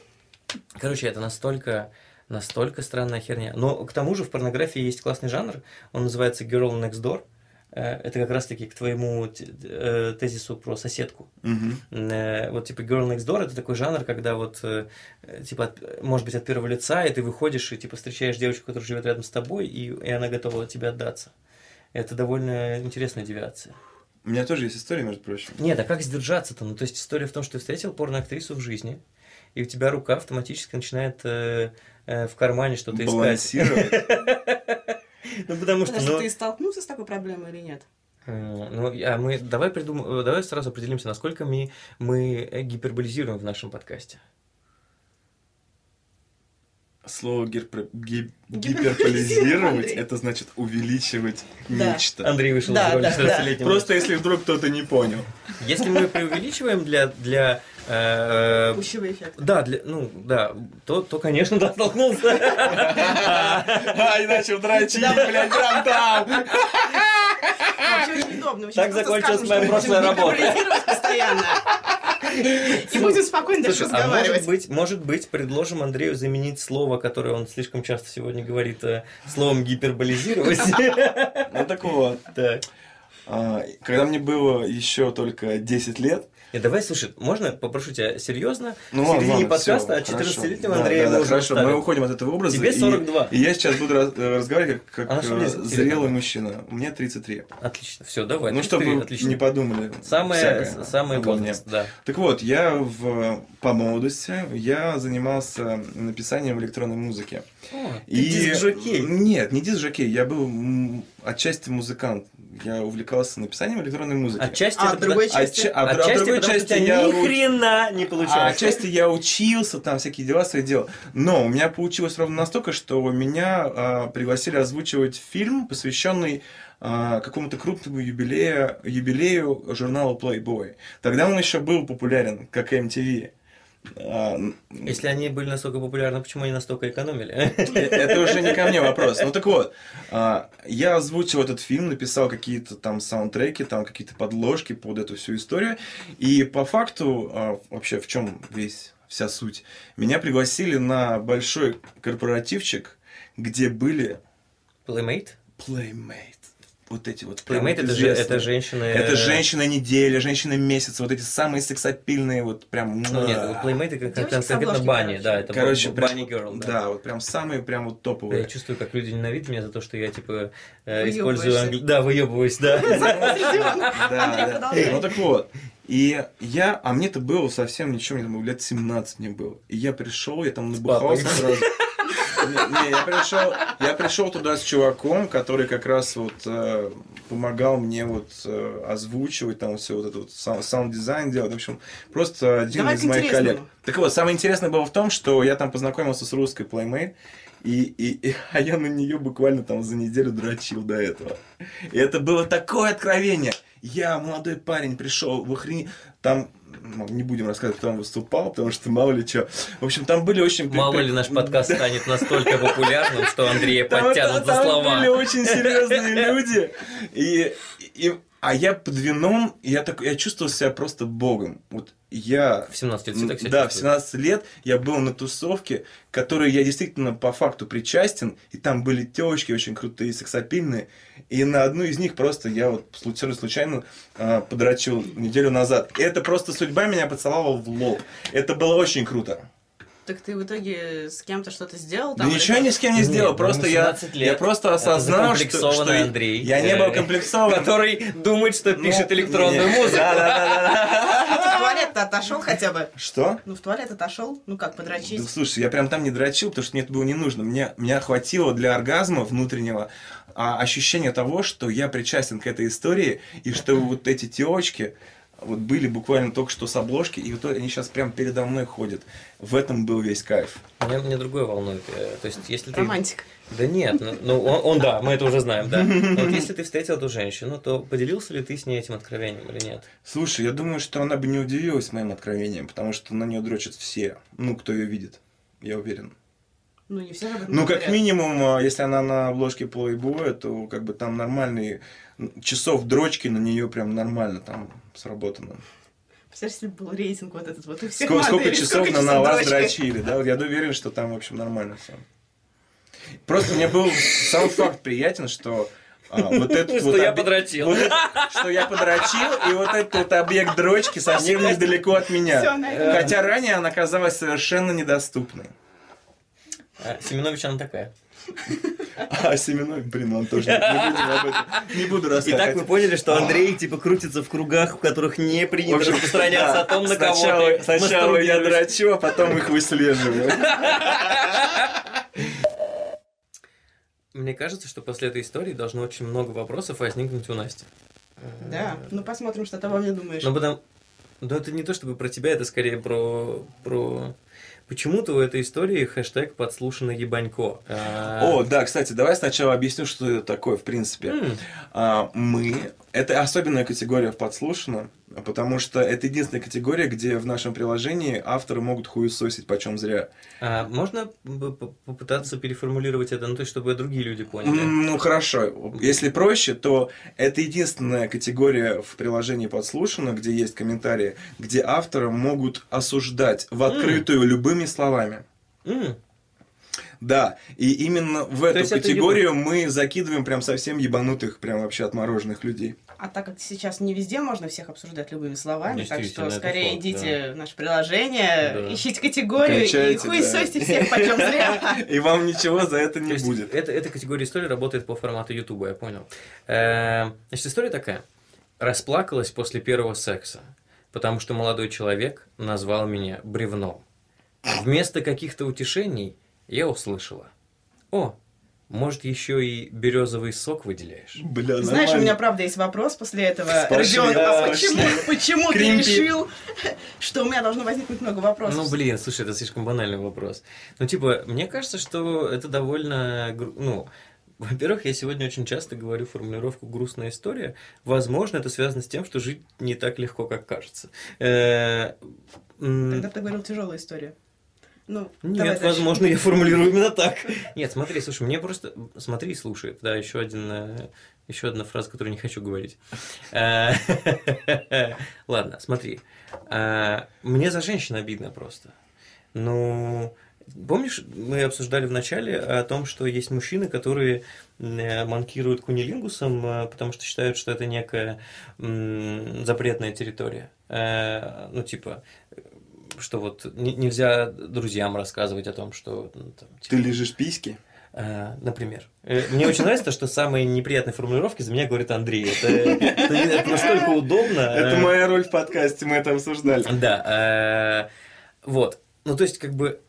Короче, это настолько, настолько странная херня. Но к тому же в порнографии есть классный жанр, он называется Girl Next Door. Э, Это как раз-таки к твоему э, тезису про соседку. Э, Вот типа Girl Next Door это такой жанр, когда вот типа от- может быть от первого лица, и ты выходишь и типа встречаешь девочку, которая живет рядом с тобой, и, и она готова тебе отдаться. Это довольно интересная девиация. У меня тоже есть история, между прочим. Нет, а как сдержаться-то? Ну, то есть история в том, что ты встретил порноактрису в жизни, и у тебя рука автоматически начинает э, э, в кармане что-то искать. Балансировать. Ну, потому что, Подожди, ну, ты столкнулся с такой проблемой или нет? э, ну, а мы давай придум... давай сразу определимся, насколько мы, мы э, гиперболизируем в нашем подкасте. Слово герпро- ги- Гиперболизировать. гиперболизировать это значит увеличивать Да. нечто. Андрей вышел Да, из роли да, да. 16-летнего. Просто если вдруг кто-то не понял. Если мы преувеличиваем для... для э, Пущевой эффект. да, для, ну, да, то, то, конечно, да, столкнулся. А, иначе в дрочить, блядь, прям там. Вообще очень удобно. Мы сейчас Так закончилась моя прошлая работа. постоянно. И будем спокойно дальше а может разговаривать. быть, может быть, предложим Андрею заменить слово, которое он слишком часто сегодня говорит, э, словом гиперболизировать. Ну так вот. А, Когда мне было еще только 10 лет, Нет, давай, слушай, можно попрошу тебя серьезно? Ну в середине ладно, подкаста от хорошо. 14-летнего Да, Андрея да, да, хорошо, мы оставить. уходим от этого образа. Тебе и- 42. И, я сейчас буду раз- э, разговаривать как, А как что э, зрелый мужчина. Мне 33. Отлично, все, давай. ну, 33, чтобы отлично. не подумали. Самое, мне. возраст, да. Так вот, я в, по молодости я занимался написанием электронной музыки. О, ты И- диск-жокей. Нет, не диск-жокей, я был отчасти музыкант. Я увлекался написанием электронной музыки. Отчасти А, это в другой потому- части? Отча- а, в- а в Отчасти, другой потому части я ни хрена не А получалось. отчасти я учился, там всякие дела свои делал. Но у меня получилось ровно настолько, что меня а, пригласили озвучивать фильм, посвященный а, какому-то крупному юбилею, юбилею журнала Playboy. Тогда он еще был популярен, как MTV. А, Если они были настолько популярны, почему они настолько экономили? Это уже не ко мне вопрос. Ну так вот, а, я озвучил этот фильм, написал какие-то там саундтреки, там какие-то подложки под эту всю историю. И по факту, а, вообще в чем весь вся суть, меня пригласили на большой корпоративчик, где были Playmate? Playmate. Вот эти вот прям Playmate это, же, это женщины... Это женщина недели, женщина месяца, вот эти самые сексапильные, вот прям... Ну, нет, вот Playmate это как- конкретно бани, да, это Короче, прям- Bunny Girl, да. Да, вот прям самые прям вот топовые. Я чувствую, как люди ненавидят меня за то, что я, типа, э, использую англи... Да, выебываюсь, да. Да. Ну так вот. И я, а мне-то было совсем ничего, мне там лет 17 мне было. И я пришел, я там набухался сразу. Не, не, я пришел, я пришел туда с чуваком, который как раз вот э, помогал мне вот э, озвучивать там все вот это вот сау- саунд-дизайн делать. В общем, просто один Давай из моих коллег. Так вот, самое интересное было в том, что я там познакомился с русской Playmate, и, и, и- а я на нее буквально там за неделю дрочил до этого. И это было такое откровение. Я, молодой парень, пришел в охрен... Там, ну, не будем рассказывать, кто там выступал, потому что мало ли что. В общем, там были очень... Мало ли наш подкаст станет настолько популярным, что Андрея Там- подтянут за там слова. были очень серьезные люди. И, и, а я под вином, я, так, я чувствовал себя просто богом. Вот я В 17 лет так себя да, в чувствуют. 17 лет я был на тусовке, которой я действительно по факту причастен, и там были телочки очень крутые, сексапильные, и на одну из них просто я вот случайно, случайно а, подрочил неделю назад. И это просто судьба меня поцеловала в лоб. Это было очень круто. Так ты в итоге с кем-то что-то сделал? Да там, ничего или ни с кем не Нет, сделал, ну, просто я, 17 лет. я просто Это осознал, что, что я- Андрей, я не э, был комплексован. Который думает, что Ну, пишет электронную музыку. Да, да, да, да, А ты в туалет-то отошел хотя бы? да. Что? Ну, в туалет отошел? Ну как, Да, подрочить? слушай, я прям там не дрочил, потому что мне это было не нужно. Мне, меня хватило для оргазма внутреннего а, ощущения того, что я причастен к этой истории, и что вот эти телочки вот были буквально только что с обложки, и вот они сейчас прям передо мной ходят. В этом был весь кайф. Меня, мне другое волнует. э, То есть, если ты... Романтик. Да нет, ну, ну, он, он, да, мы это уже знаем, да. Но вот если ты встретил эту женщину, то поделился ли ты с ней этим откровением или нет? Слушай, я думаю, что она бы не удивилась моим откровением, потому что на нее дрочат все, ну, кто ее видит, я уверен. Ну, не все же об этом Ну, как говорят. минимум, а, если она на обложке Playboy, то как бы там нормальные часов дрочки на нее прям нормально там сработано. Представляешь, если бы был рейтинг вот этот вот у всех Сколько, сколько часов сколько на, на вас дрочили, да? Вот я уверен, что там, в общем, нормально все. Просто мне был сам факт приятен, что а, вот этот Что вот я объ- подрочил. вот это- что я подрочил, и вот этот вот объект дрочки совсем недалеко от меня. Хотя ранее она казалась совершенно недоступной. А, Семенович, она такая. А Семенович, блин, он тоже не будем об этом. Не буду рассказывать. Итак, вы поняли, что Андрей типа крутится в кругах, в которых не принято общем, распространяться да, о том, на кого сначала, ты Сначала я дрочу, а потом их выслеживаю. Мне кажется, что после этой истории должно очень много вопросов возникнуть у Насти. Да, ну посмотрим, что ты обо мне думаешь. Ну, потому... Да это не то чтобы про тебя, это скорее про... про... Почему-то у этой истории хэштег подслушано ебанько. А, О, да, кстати, давай сначала объясню, что это такое, в принципе. А, мы это особенная категория в подслушано, потому что это единственная категория, где в нашем приложении авторы могут хуесосить почем зря. а можно попытаться переформулировать это, ну, то есть, чтобы другие люди поняли? Ну хорошо, если проще, то это единственная категория в приложении подслушано, где есть комментарии, где авторы могут осуждать в открытую любыми словами. М, Да, и именно в эту категорию мы закидываем прям совсем ебанутых, прям вообще отмороженных людей. А так как сейчас не везде можно всех обсуждать любыми словами, так что скорее факт, идите в наше приложение, Да. ищите категорию и Качайте, хуесосьте да. всех почем зря. И вам ничего за это То не будет. Это, эта категория истории работает по формату Ютуба, я понял. Э, Значит, история такая. Расплакалась после первого секса, потому что молодой человек назвал меня бревном. Вместо каких-то утешений я услышала. О, может, еще и березовый сок выделяешь? Бля, Знаешь, у нормально. меня правда есть вопрос после этого. Родион, а почему, почему ты решил, что у меня должно возникнуть много вопросов? Ну, блин, слушай, это слишком банальный вопрос. Ну, типа, мне кажется, что это довольно... Ну, во-первых, я сегодня очень часто говорю формулировку «грустная история». Возможно, это связано с тем, что жить не так легко, как кажется. Э, Тогда ты говорил тяжелая история. Ну, Нет, возможно, я формулирую именно так. Нет, смотри, слушай, мне просто... Смотри и слушай. Да, еще один... э, Еще одна фраза, которую не хочу говорить. Э, Ладно, смотри. Э, Мне за женщин обидно просто. Ну, помнишь, мы обсуждали в начале о том, что есть мужчины, которые манкируют кунилингусом, потому что считают, что это некая запретная территория. Ну, типа, что вот не- нельзя друзьям рассказывать о том, что, ну, там, Ты типа, лежишь письки? э, например. Э, Мне очень нравится то, что самые неприятные формулировки за меня говорит Андрей. Это, это- это настолько удобно. Это Э, моя роль в подкасте, мы это обсуждали. да, вот. Ну, то есть, как бы,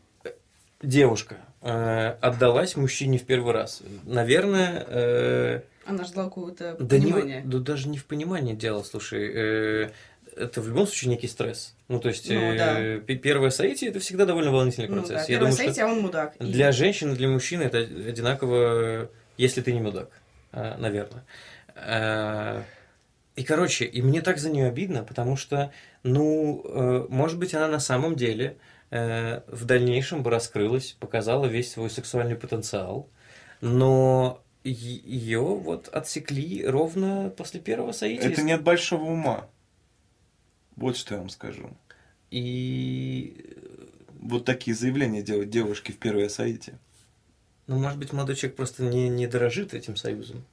девушка отдалась мужчине в первый раз. Наверное, Она ждала какого-то да, не, понимания. в- да даже не в понимании дело, слушай. Это в любом случае некий стресс. Ну, то есть, Ну, э, да. первое соитие это всегда довольно волнительный Ну процесс. да, Я первое думаю, соитие, а он мудак. Для женщин и для мужчин это одинаково, если ты не мудак, э, наверное. Э, И, короче, и мне так за нее обидно, потому что, ну, э, может быть, она на самом деле э, в дальнейшем бы раскрылась, показала весь свой сексуальный потенциал, но ее вот отсекли ровно после первого соития. Это не от большого ума. Вот что я вам скажу. И, Вот такие заявления делают девушки в первое соитие. ну, может быть, молодой человек просто не, не дорожит этим союзом.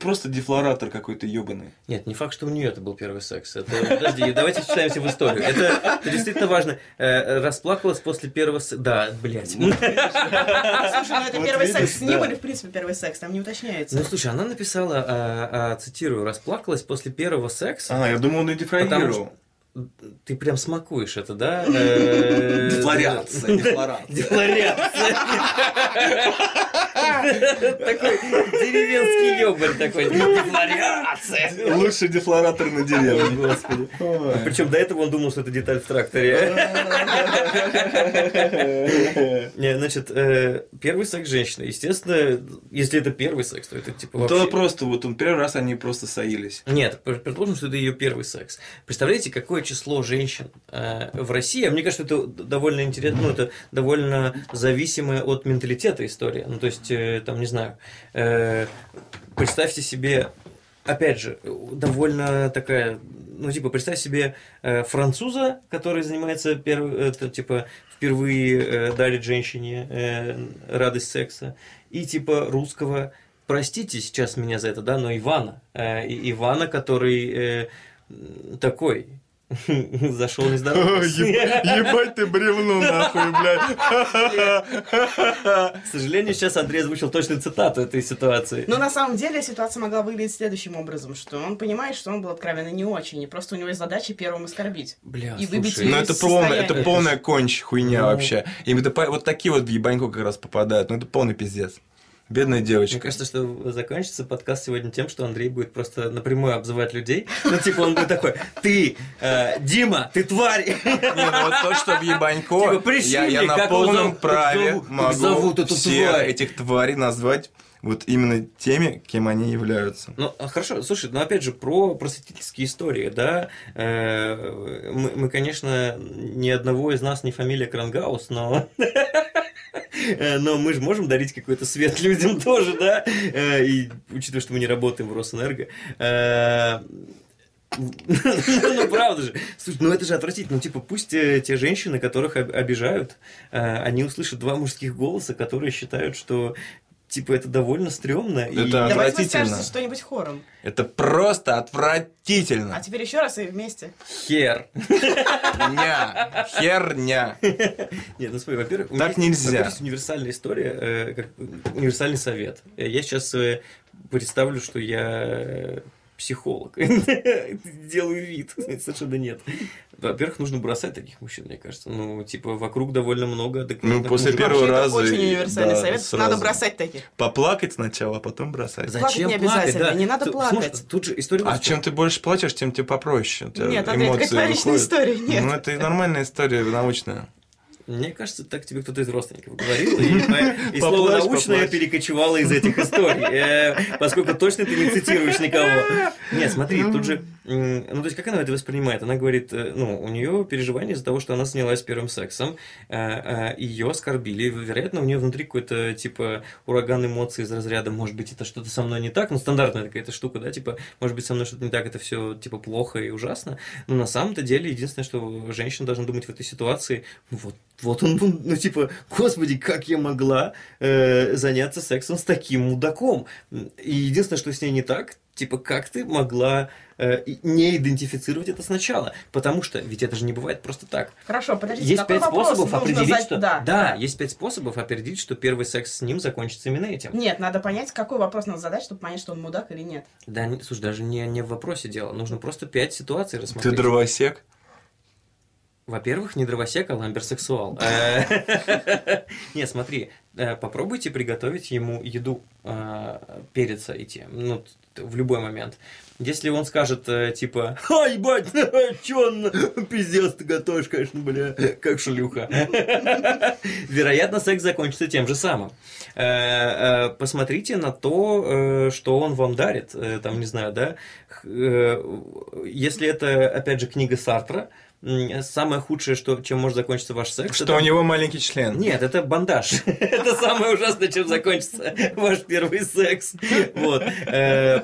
Просто дефлоратор какой-то ебаный. Нет, не факт, что у нее это был первый секс. Это, подожди, давайте вчитаемся в историю. Это, это действительно важно. Э, расплакалась после первого секса. Да, блядь. Слушай, ну это Вот первый видишь, секс. Не да. были, в принципе, первый секс, там не уточняется. Ну, слушай, она написала, а, а, цитирую, расплакалась после первого секса. А, я думал, он и дифрагировал. что- Ты прям смакуешь это, да? Э, Дефлорация, дефлорация. Такой деревенский ёбарь такой. Дефлорация. Лучший дефлоратор на деревне. Господи. Ой. Причем до этого он думал, что это деталь в тракторе. Не, значит, э, первый секс женщины. Естественно, если это первый секс, то это типа Да вообще... просто вот он первый раз они просто соились. Нет, пр- предположим, что это ее первый секс. Представляете, какое число женщин э, в России? А мне кажется, это довольно интересно, ну, это довольно зависимая от менталитета история. Ну, то есть, э, там, не знаю, э, представьте себе, опять же, довольно такая, ну, типа, представь себе э, француза, который занимается, перв- это, типа, впервые дарит женщине радость секса, и, типа, русского простите сейчас меня за это, да, но Ивана. Ивана, который такой зашел нездоровый. Ебать ты бревно нахуй, блядь. К сожалению, сейчас Андрей озвучил точную цитату этой ситуации. Но на самом деле ситуация могла выглядеть следующим образом, что он понимает, что он был откровенно не очень, и просто у него есть задача первым оскорбить. Бля, И выбить Ну это полная, это полная конч хуйня Ну. вообще. Им это по- вот такие вот в ебаньку как раз попадают. Ну это полный пиздец. Бедная Мне девочка. кажется, что закончится подкаст сегодня тем, что Андрей будет просто напрямую обзывать людей. Ну, типа, он будет такой, ты, э, Дима, ты тварь! Не, ну вот то, что в ебанько, Типа, я, я мне, на полном как праве зовут, могу зовут эту всех тварь. этих тварей назвать вот именно теми, кем они являются. Ну, а хорошо, слушай, ну опять же, про просветительские истории, да, Э, мы, мы, конечно, ни одного из нас не фамилия Крангаус, но... э, Но мы же можем дарить какой-то свет людям тоже, да? Э, И учитывая, что мы не работаем в Росэнерго. э, Ну, правда же. Слушай, ну это же отвратительно. Ну, типа, пусть те женщины, которых об- обижают, они услышат два мужских голоса, которые считают, что типа, это довольно стрёмно. и- Это Давайте вы отвратительно. скажете что-нибудь хором. Это просто А отвратительно. теперь еще раз и вместе. Хер. Ня. Херня. Нет, ну смотри, во-первых, Так нельзя. во-первых, универсальная история, э, как универсальный совет. Я сейчас э, представлю, что я психолог. Делаю вид. Совершенно нет. Во-первых, нужно бросать таких мужчин, мне кажется. Ну, типа, вокруг довольно много адекватных Ну, после первого Вообще, это раза очень универсальный да, совет. сразу. Надо бросать таких. Поплакать сначала, а потом бросать. Зачем не плакать? обязательно, Да. не надо плакать. слушай, Тут же история... А чем ты больше плачешь, тем тебе попроще. Нет, Андрей, это твоя личная история, нет. Ну, это и нормальная история научная. Мне кажется, так тебе кто-то из родственников говорил, и, слово научное перекочевало из этих историй, э, поскольку точно ты не цитируешь никого. Нет, смотри, тут же, ну то есть как она это воспринимает? Она говорит, э, ну у нее переживание из-за того, что она занялась первым сексом, ее оскорбили, вероятно, у нее внутри какой-то типа ураган эмоций из разряда, может быть, это что-то со мной не так, ну стандартная какая-то штука, да, типа, может быть, со мной что-то не так, это все типа плохо и ужасно, но на самом-то деле единственное, что женщина должна думать в этой ситуации, ну вот, вот он, ну типа, господи, как я могла э, заняться сексом с таким мудаком? И единственное, что с ней не так, типа, как ты могла э, не идентифицировать это сначала? Потому что, ведь это же не бывает просто так. Хорошо, подождите, Есть какой пять способов определить, задать? что... Да, есть пять способов определить, что первый секс с ним закончится именно этим. Нет, надо понять, какой вопрос надо задать, чтобы понять, что он мудак или нет. Да, слушай, даже не, не в вопросе дело. Нужно просто пять ситуаций Ты рассмотреть. дровосек? Во-первых, не дровосек, а ламберсексуал. Э, Не, смотри, э, попробуйте приготовить ему еду э, перед сойти. Ну, в любой момент. Если он скажет, типа, «Ай, ебать, чё, он, пиздец, ты готовишь, конечно, бля, как шлюха». Вероятно, секс закончится тем же самым. Посмотрите на то, что он вам дарит. Там, не знаю, да, если это, опять же, книга Сартра, самое худшее, что, чем может закончиться ваш секс, Что это- у него маленький член. нет, это бандаж. Это самое ужасное, чем закончится ваш первый секс. Вот. Э,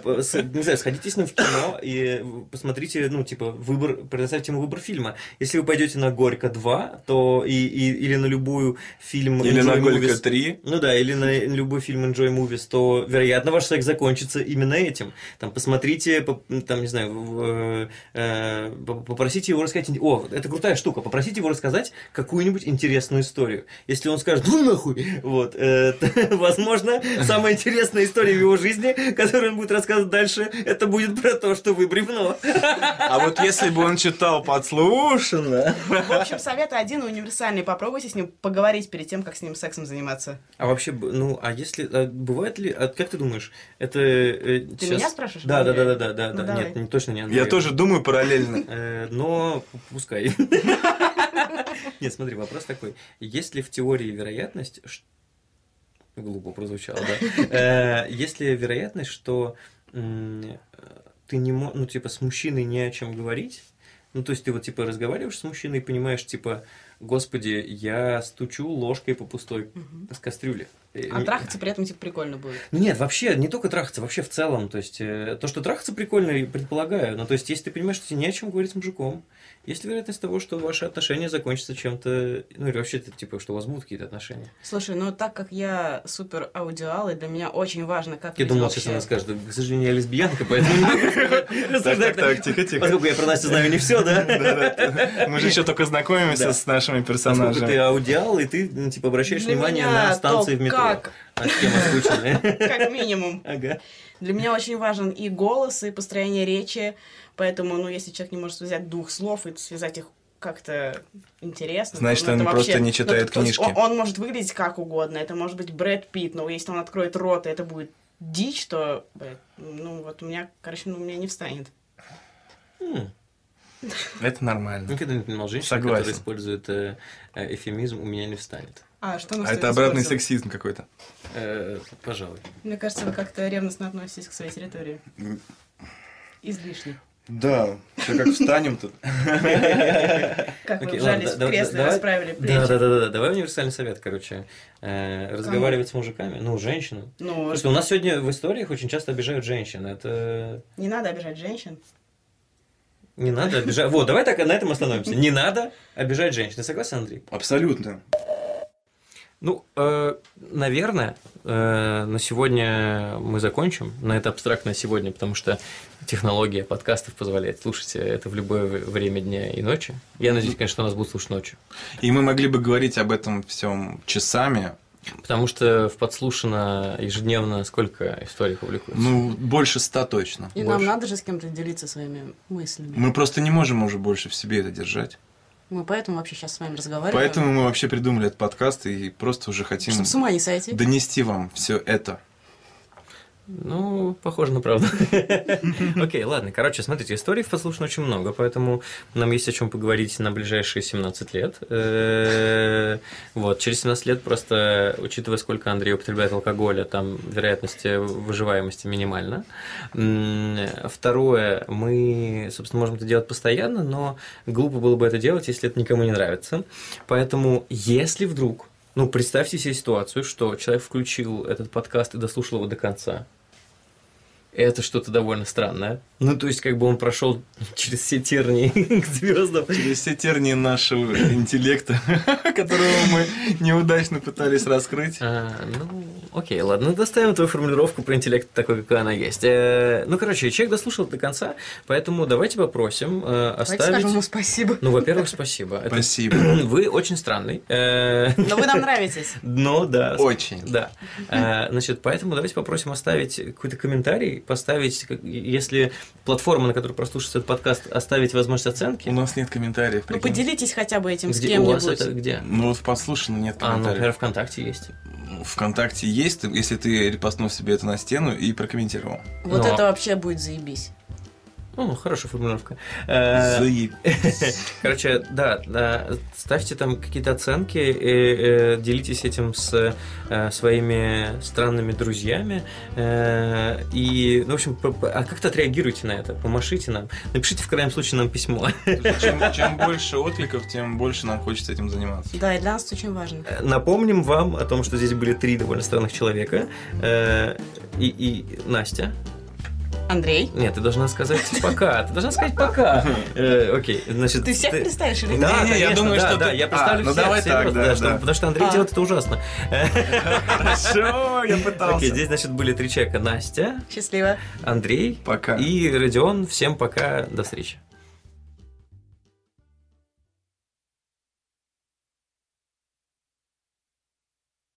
Не знаю, сходите с ним в кино и посмотрите, ну, типа, выбор, предоставьте ему выбор фильма. Если вы пойдете на Горько 2, то и, и- или на любую фильм Или на Голька Movies, 3. ну да, или на любой фильм Enjoy Movies, то, вероятно, ваш секс закончится именно этим. Там, посмотрите, по- там, не знаю, э, по- попросите его рассказать... О, это крутая штука. Попросите его рассказать какую-нибудь интересную историю. Если он скажет, ну нахуй, вот, э, то, возможно, самая интересная история в его жизни, которую он будет рассказывать дальше, это будет про то, что вы бревно. А вот если бы он читал подслушано... В общем, совет один универсальный. Попробуйте с ним поговорить перед тем, как с ним сексом заниматься. А вообще, ну, а если, а бывает ли, а как ты думаешь, это э, Ты меня спрашиваешь, Да, да, да, да, да, да, Ну, да, давай. нет, не- точно не Андрей. Я тоже думаю параллельно. Э, но пускай. Нет, смотри, вопрос такой. Есть ли в теории вероятность... Глупо прозвучало, да? Э, Есть ли вероятность, что ты не можешь, ну, типа, с мужчиной не о чем говорить? Ну, то есть ты вот, типа, разговариваешь с мужчиной и понимаешь, типа, господи, я стучу ложкой по пустой с кастрюли. Э, А не- трахаться при этом типа прикольно будет. ну нет, вообще, не только трахаться, вообще в целом. То есть, э, то, что трахаться прикольно, я предполагаю. Но то есть, если ты понимаешь, что тебе не о чем говорить с мужиком, есть ли вероятность того, что ваши отношения закончатся чем-то, ну или вообще, типа, что у вас будут какие-то отношения? Слушай, ну так как я супер аудиал, и для меня очень важно, как Я думал, вообще- сейчас она скажет, к сожалению, я лесбиянка, поэтому могу Так, так, так, тихо, тихо. Поскольку я про Настю знаю не все, да? Да-да. Мы же еще только знакомимся с нашими Поскольку ты персонажами. аудиал, и ты, ну, типа, обращаешь внимание на станции в метро. Как. А тема скучная. Как минимум. Ага. Для меня очень важен и голос, и построение речи. Поэтому, ну, если человек не может взять двух слов и связать их как-то интересно. Значит, ну, он это просто вообще- не читает ну, книжки. Он, он может выглядеть как угодно. Это может быть Брэд Питт, но если он откроет рот, и это будет дичь, то, блядь, ну, вот у меня, короче, ну, у меня не встанет. М. Это нормально. Никогда не понимал женщин, Согласен. которые используют э, э, эфемизм «у меня не встанет». А что мы А это обратный сексизм какой-то. Э, Пожалуй. Мне кажется, вы как-то ревностно относитесь к своей территории. Излишне. Да, все как встанем тут. Как вы вжались в кресло, расправили плечи. Да, да, да, да, давай универсальный совет, короче. Э, разговаривать с мужиками, ну, женщинам. Ну, Потому что у нас сегодня в историях очень часто обижают женщин. Это не надо обижать женщин. не надо обижать. Вот, давай так на этом остановимся. Не надо обижать женщин. Ты согласен, Андрей? Абсолютно. Ну, э, наверное, э, на сегодня мы закончим, на это абстрактное сегодня, потому что технология подкастов позволяет слушать это в любое время дня и ночи. Я надеюсь, конечно, нас будут слушать ночью. И мы могли бы говорить об этом всем часами. Потому что в подслушано ежедневно сколько историй публикуется? Ну, больше ста точно. И больше. нам надо же с кем-то делиться своими мыслями. Мы просто не можем уже больше в себе это держать. Мы поэтому вообще сейчас с вами разговариваем. Поэтому мы вообще придумали этот подкаст и просто уже хотим Чтобы с ума не сойти. донести вам все это. Ну, похоже на правду. Окей, ладно. Короче, смотрите, историй в подслушано очень много, поэтому нам есть о чем поговорить на ближайшие 17 лет. Э, Вот, через 17 лет просто, учитывая, сколько Андрей употребляет алкоголя, там вероятность выживаемости минимальна. Второе, мы, собственно, можем это делать постоянно, но глупо было бы это делать, если это никому не нравится. Поэтому, если вдруг ну, представьте себе ситуацию, что человек включил этот подкаст и дослушал его до конца. Это что-то довольно странное. Ну, то есть, как бы он прошел через все тернии к звездам. Через все тернии нашего интеллекта, которого мы неудачно пытались раскрыть. А, ну, окей, ладно, ну, доставим твою формулировку про интеллект такой, какая она есть. Э, ну, короче, человек дослушал до конца, поэтому давайте попросим э, Давайте скажем ему оставить... спасибо. Ну, во-первых, спасибо. Это- Спасибо. Вы очень странный. Э, Но вы нам нравитесь. Но да. Очень. Да. А, Значит, поэтому давайте попросим оставить какой-то комментарий, поставить, если платформа, на которой прослушается этот подкаст, оставить возможность оценки. У нас нет комментариев. Ну, прикинь. поделитесь хотя бы этим с Где у вас кем-нибудь. это где? Ну вот в подслушано нет А, ну, например, комментариев. ВКонтакте есть. Вконтакте есть, если ты репостнул себе это на стену и прокомментировал. Вот Ну, а- это вообще будет заебись. Ну, хорошая формулировка. Э, Заеб. Короче, да, да, ставьте там какие-то оценки, и, э, делитесь этим с э, своими странными друзьями. и, ну, в общем, а как-то отреагируйте на это, помашите нам. Напишите в крайнем случае нам письмо. Чем, чем больше откликов, тем больше нам хочется этим заниматься. Да, и для нас это очень важно. Напомним вам о том, что здесь были три довольно странных человека. И, и Настя. Андрей, Нет, ты должна сказать пока. Ты должна сказать пока. Э, Окей, значит... ты всех представишь или Да, Не-не, я думаю, да, что да, я представлю А, ну всех, давай серьезно, так, да, да. потому что Андрей делает это ужасно. Хорошо, я пытался. Окей, здесь, значит, были три человека. Настя, счастливо. Андрей Пока. и Родион. Всем пока, до встречи.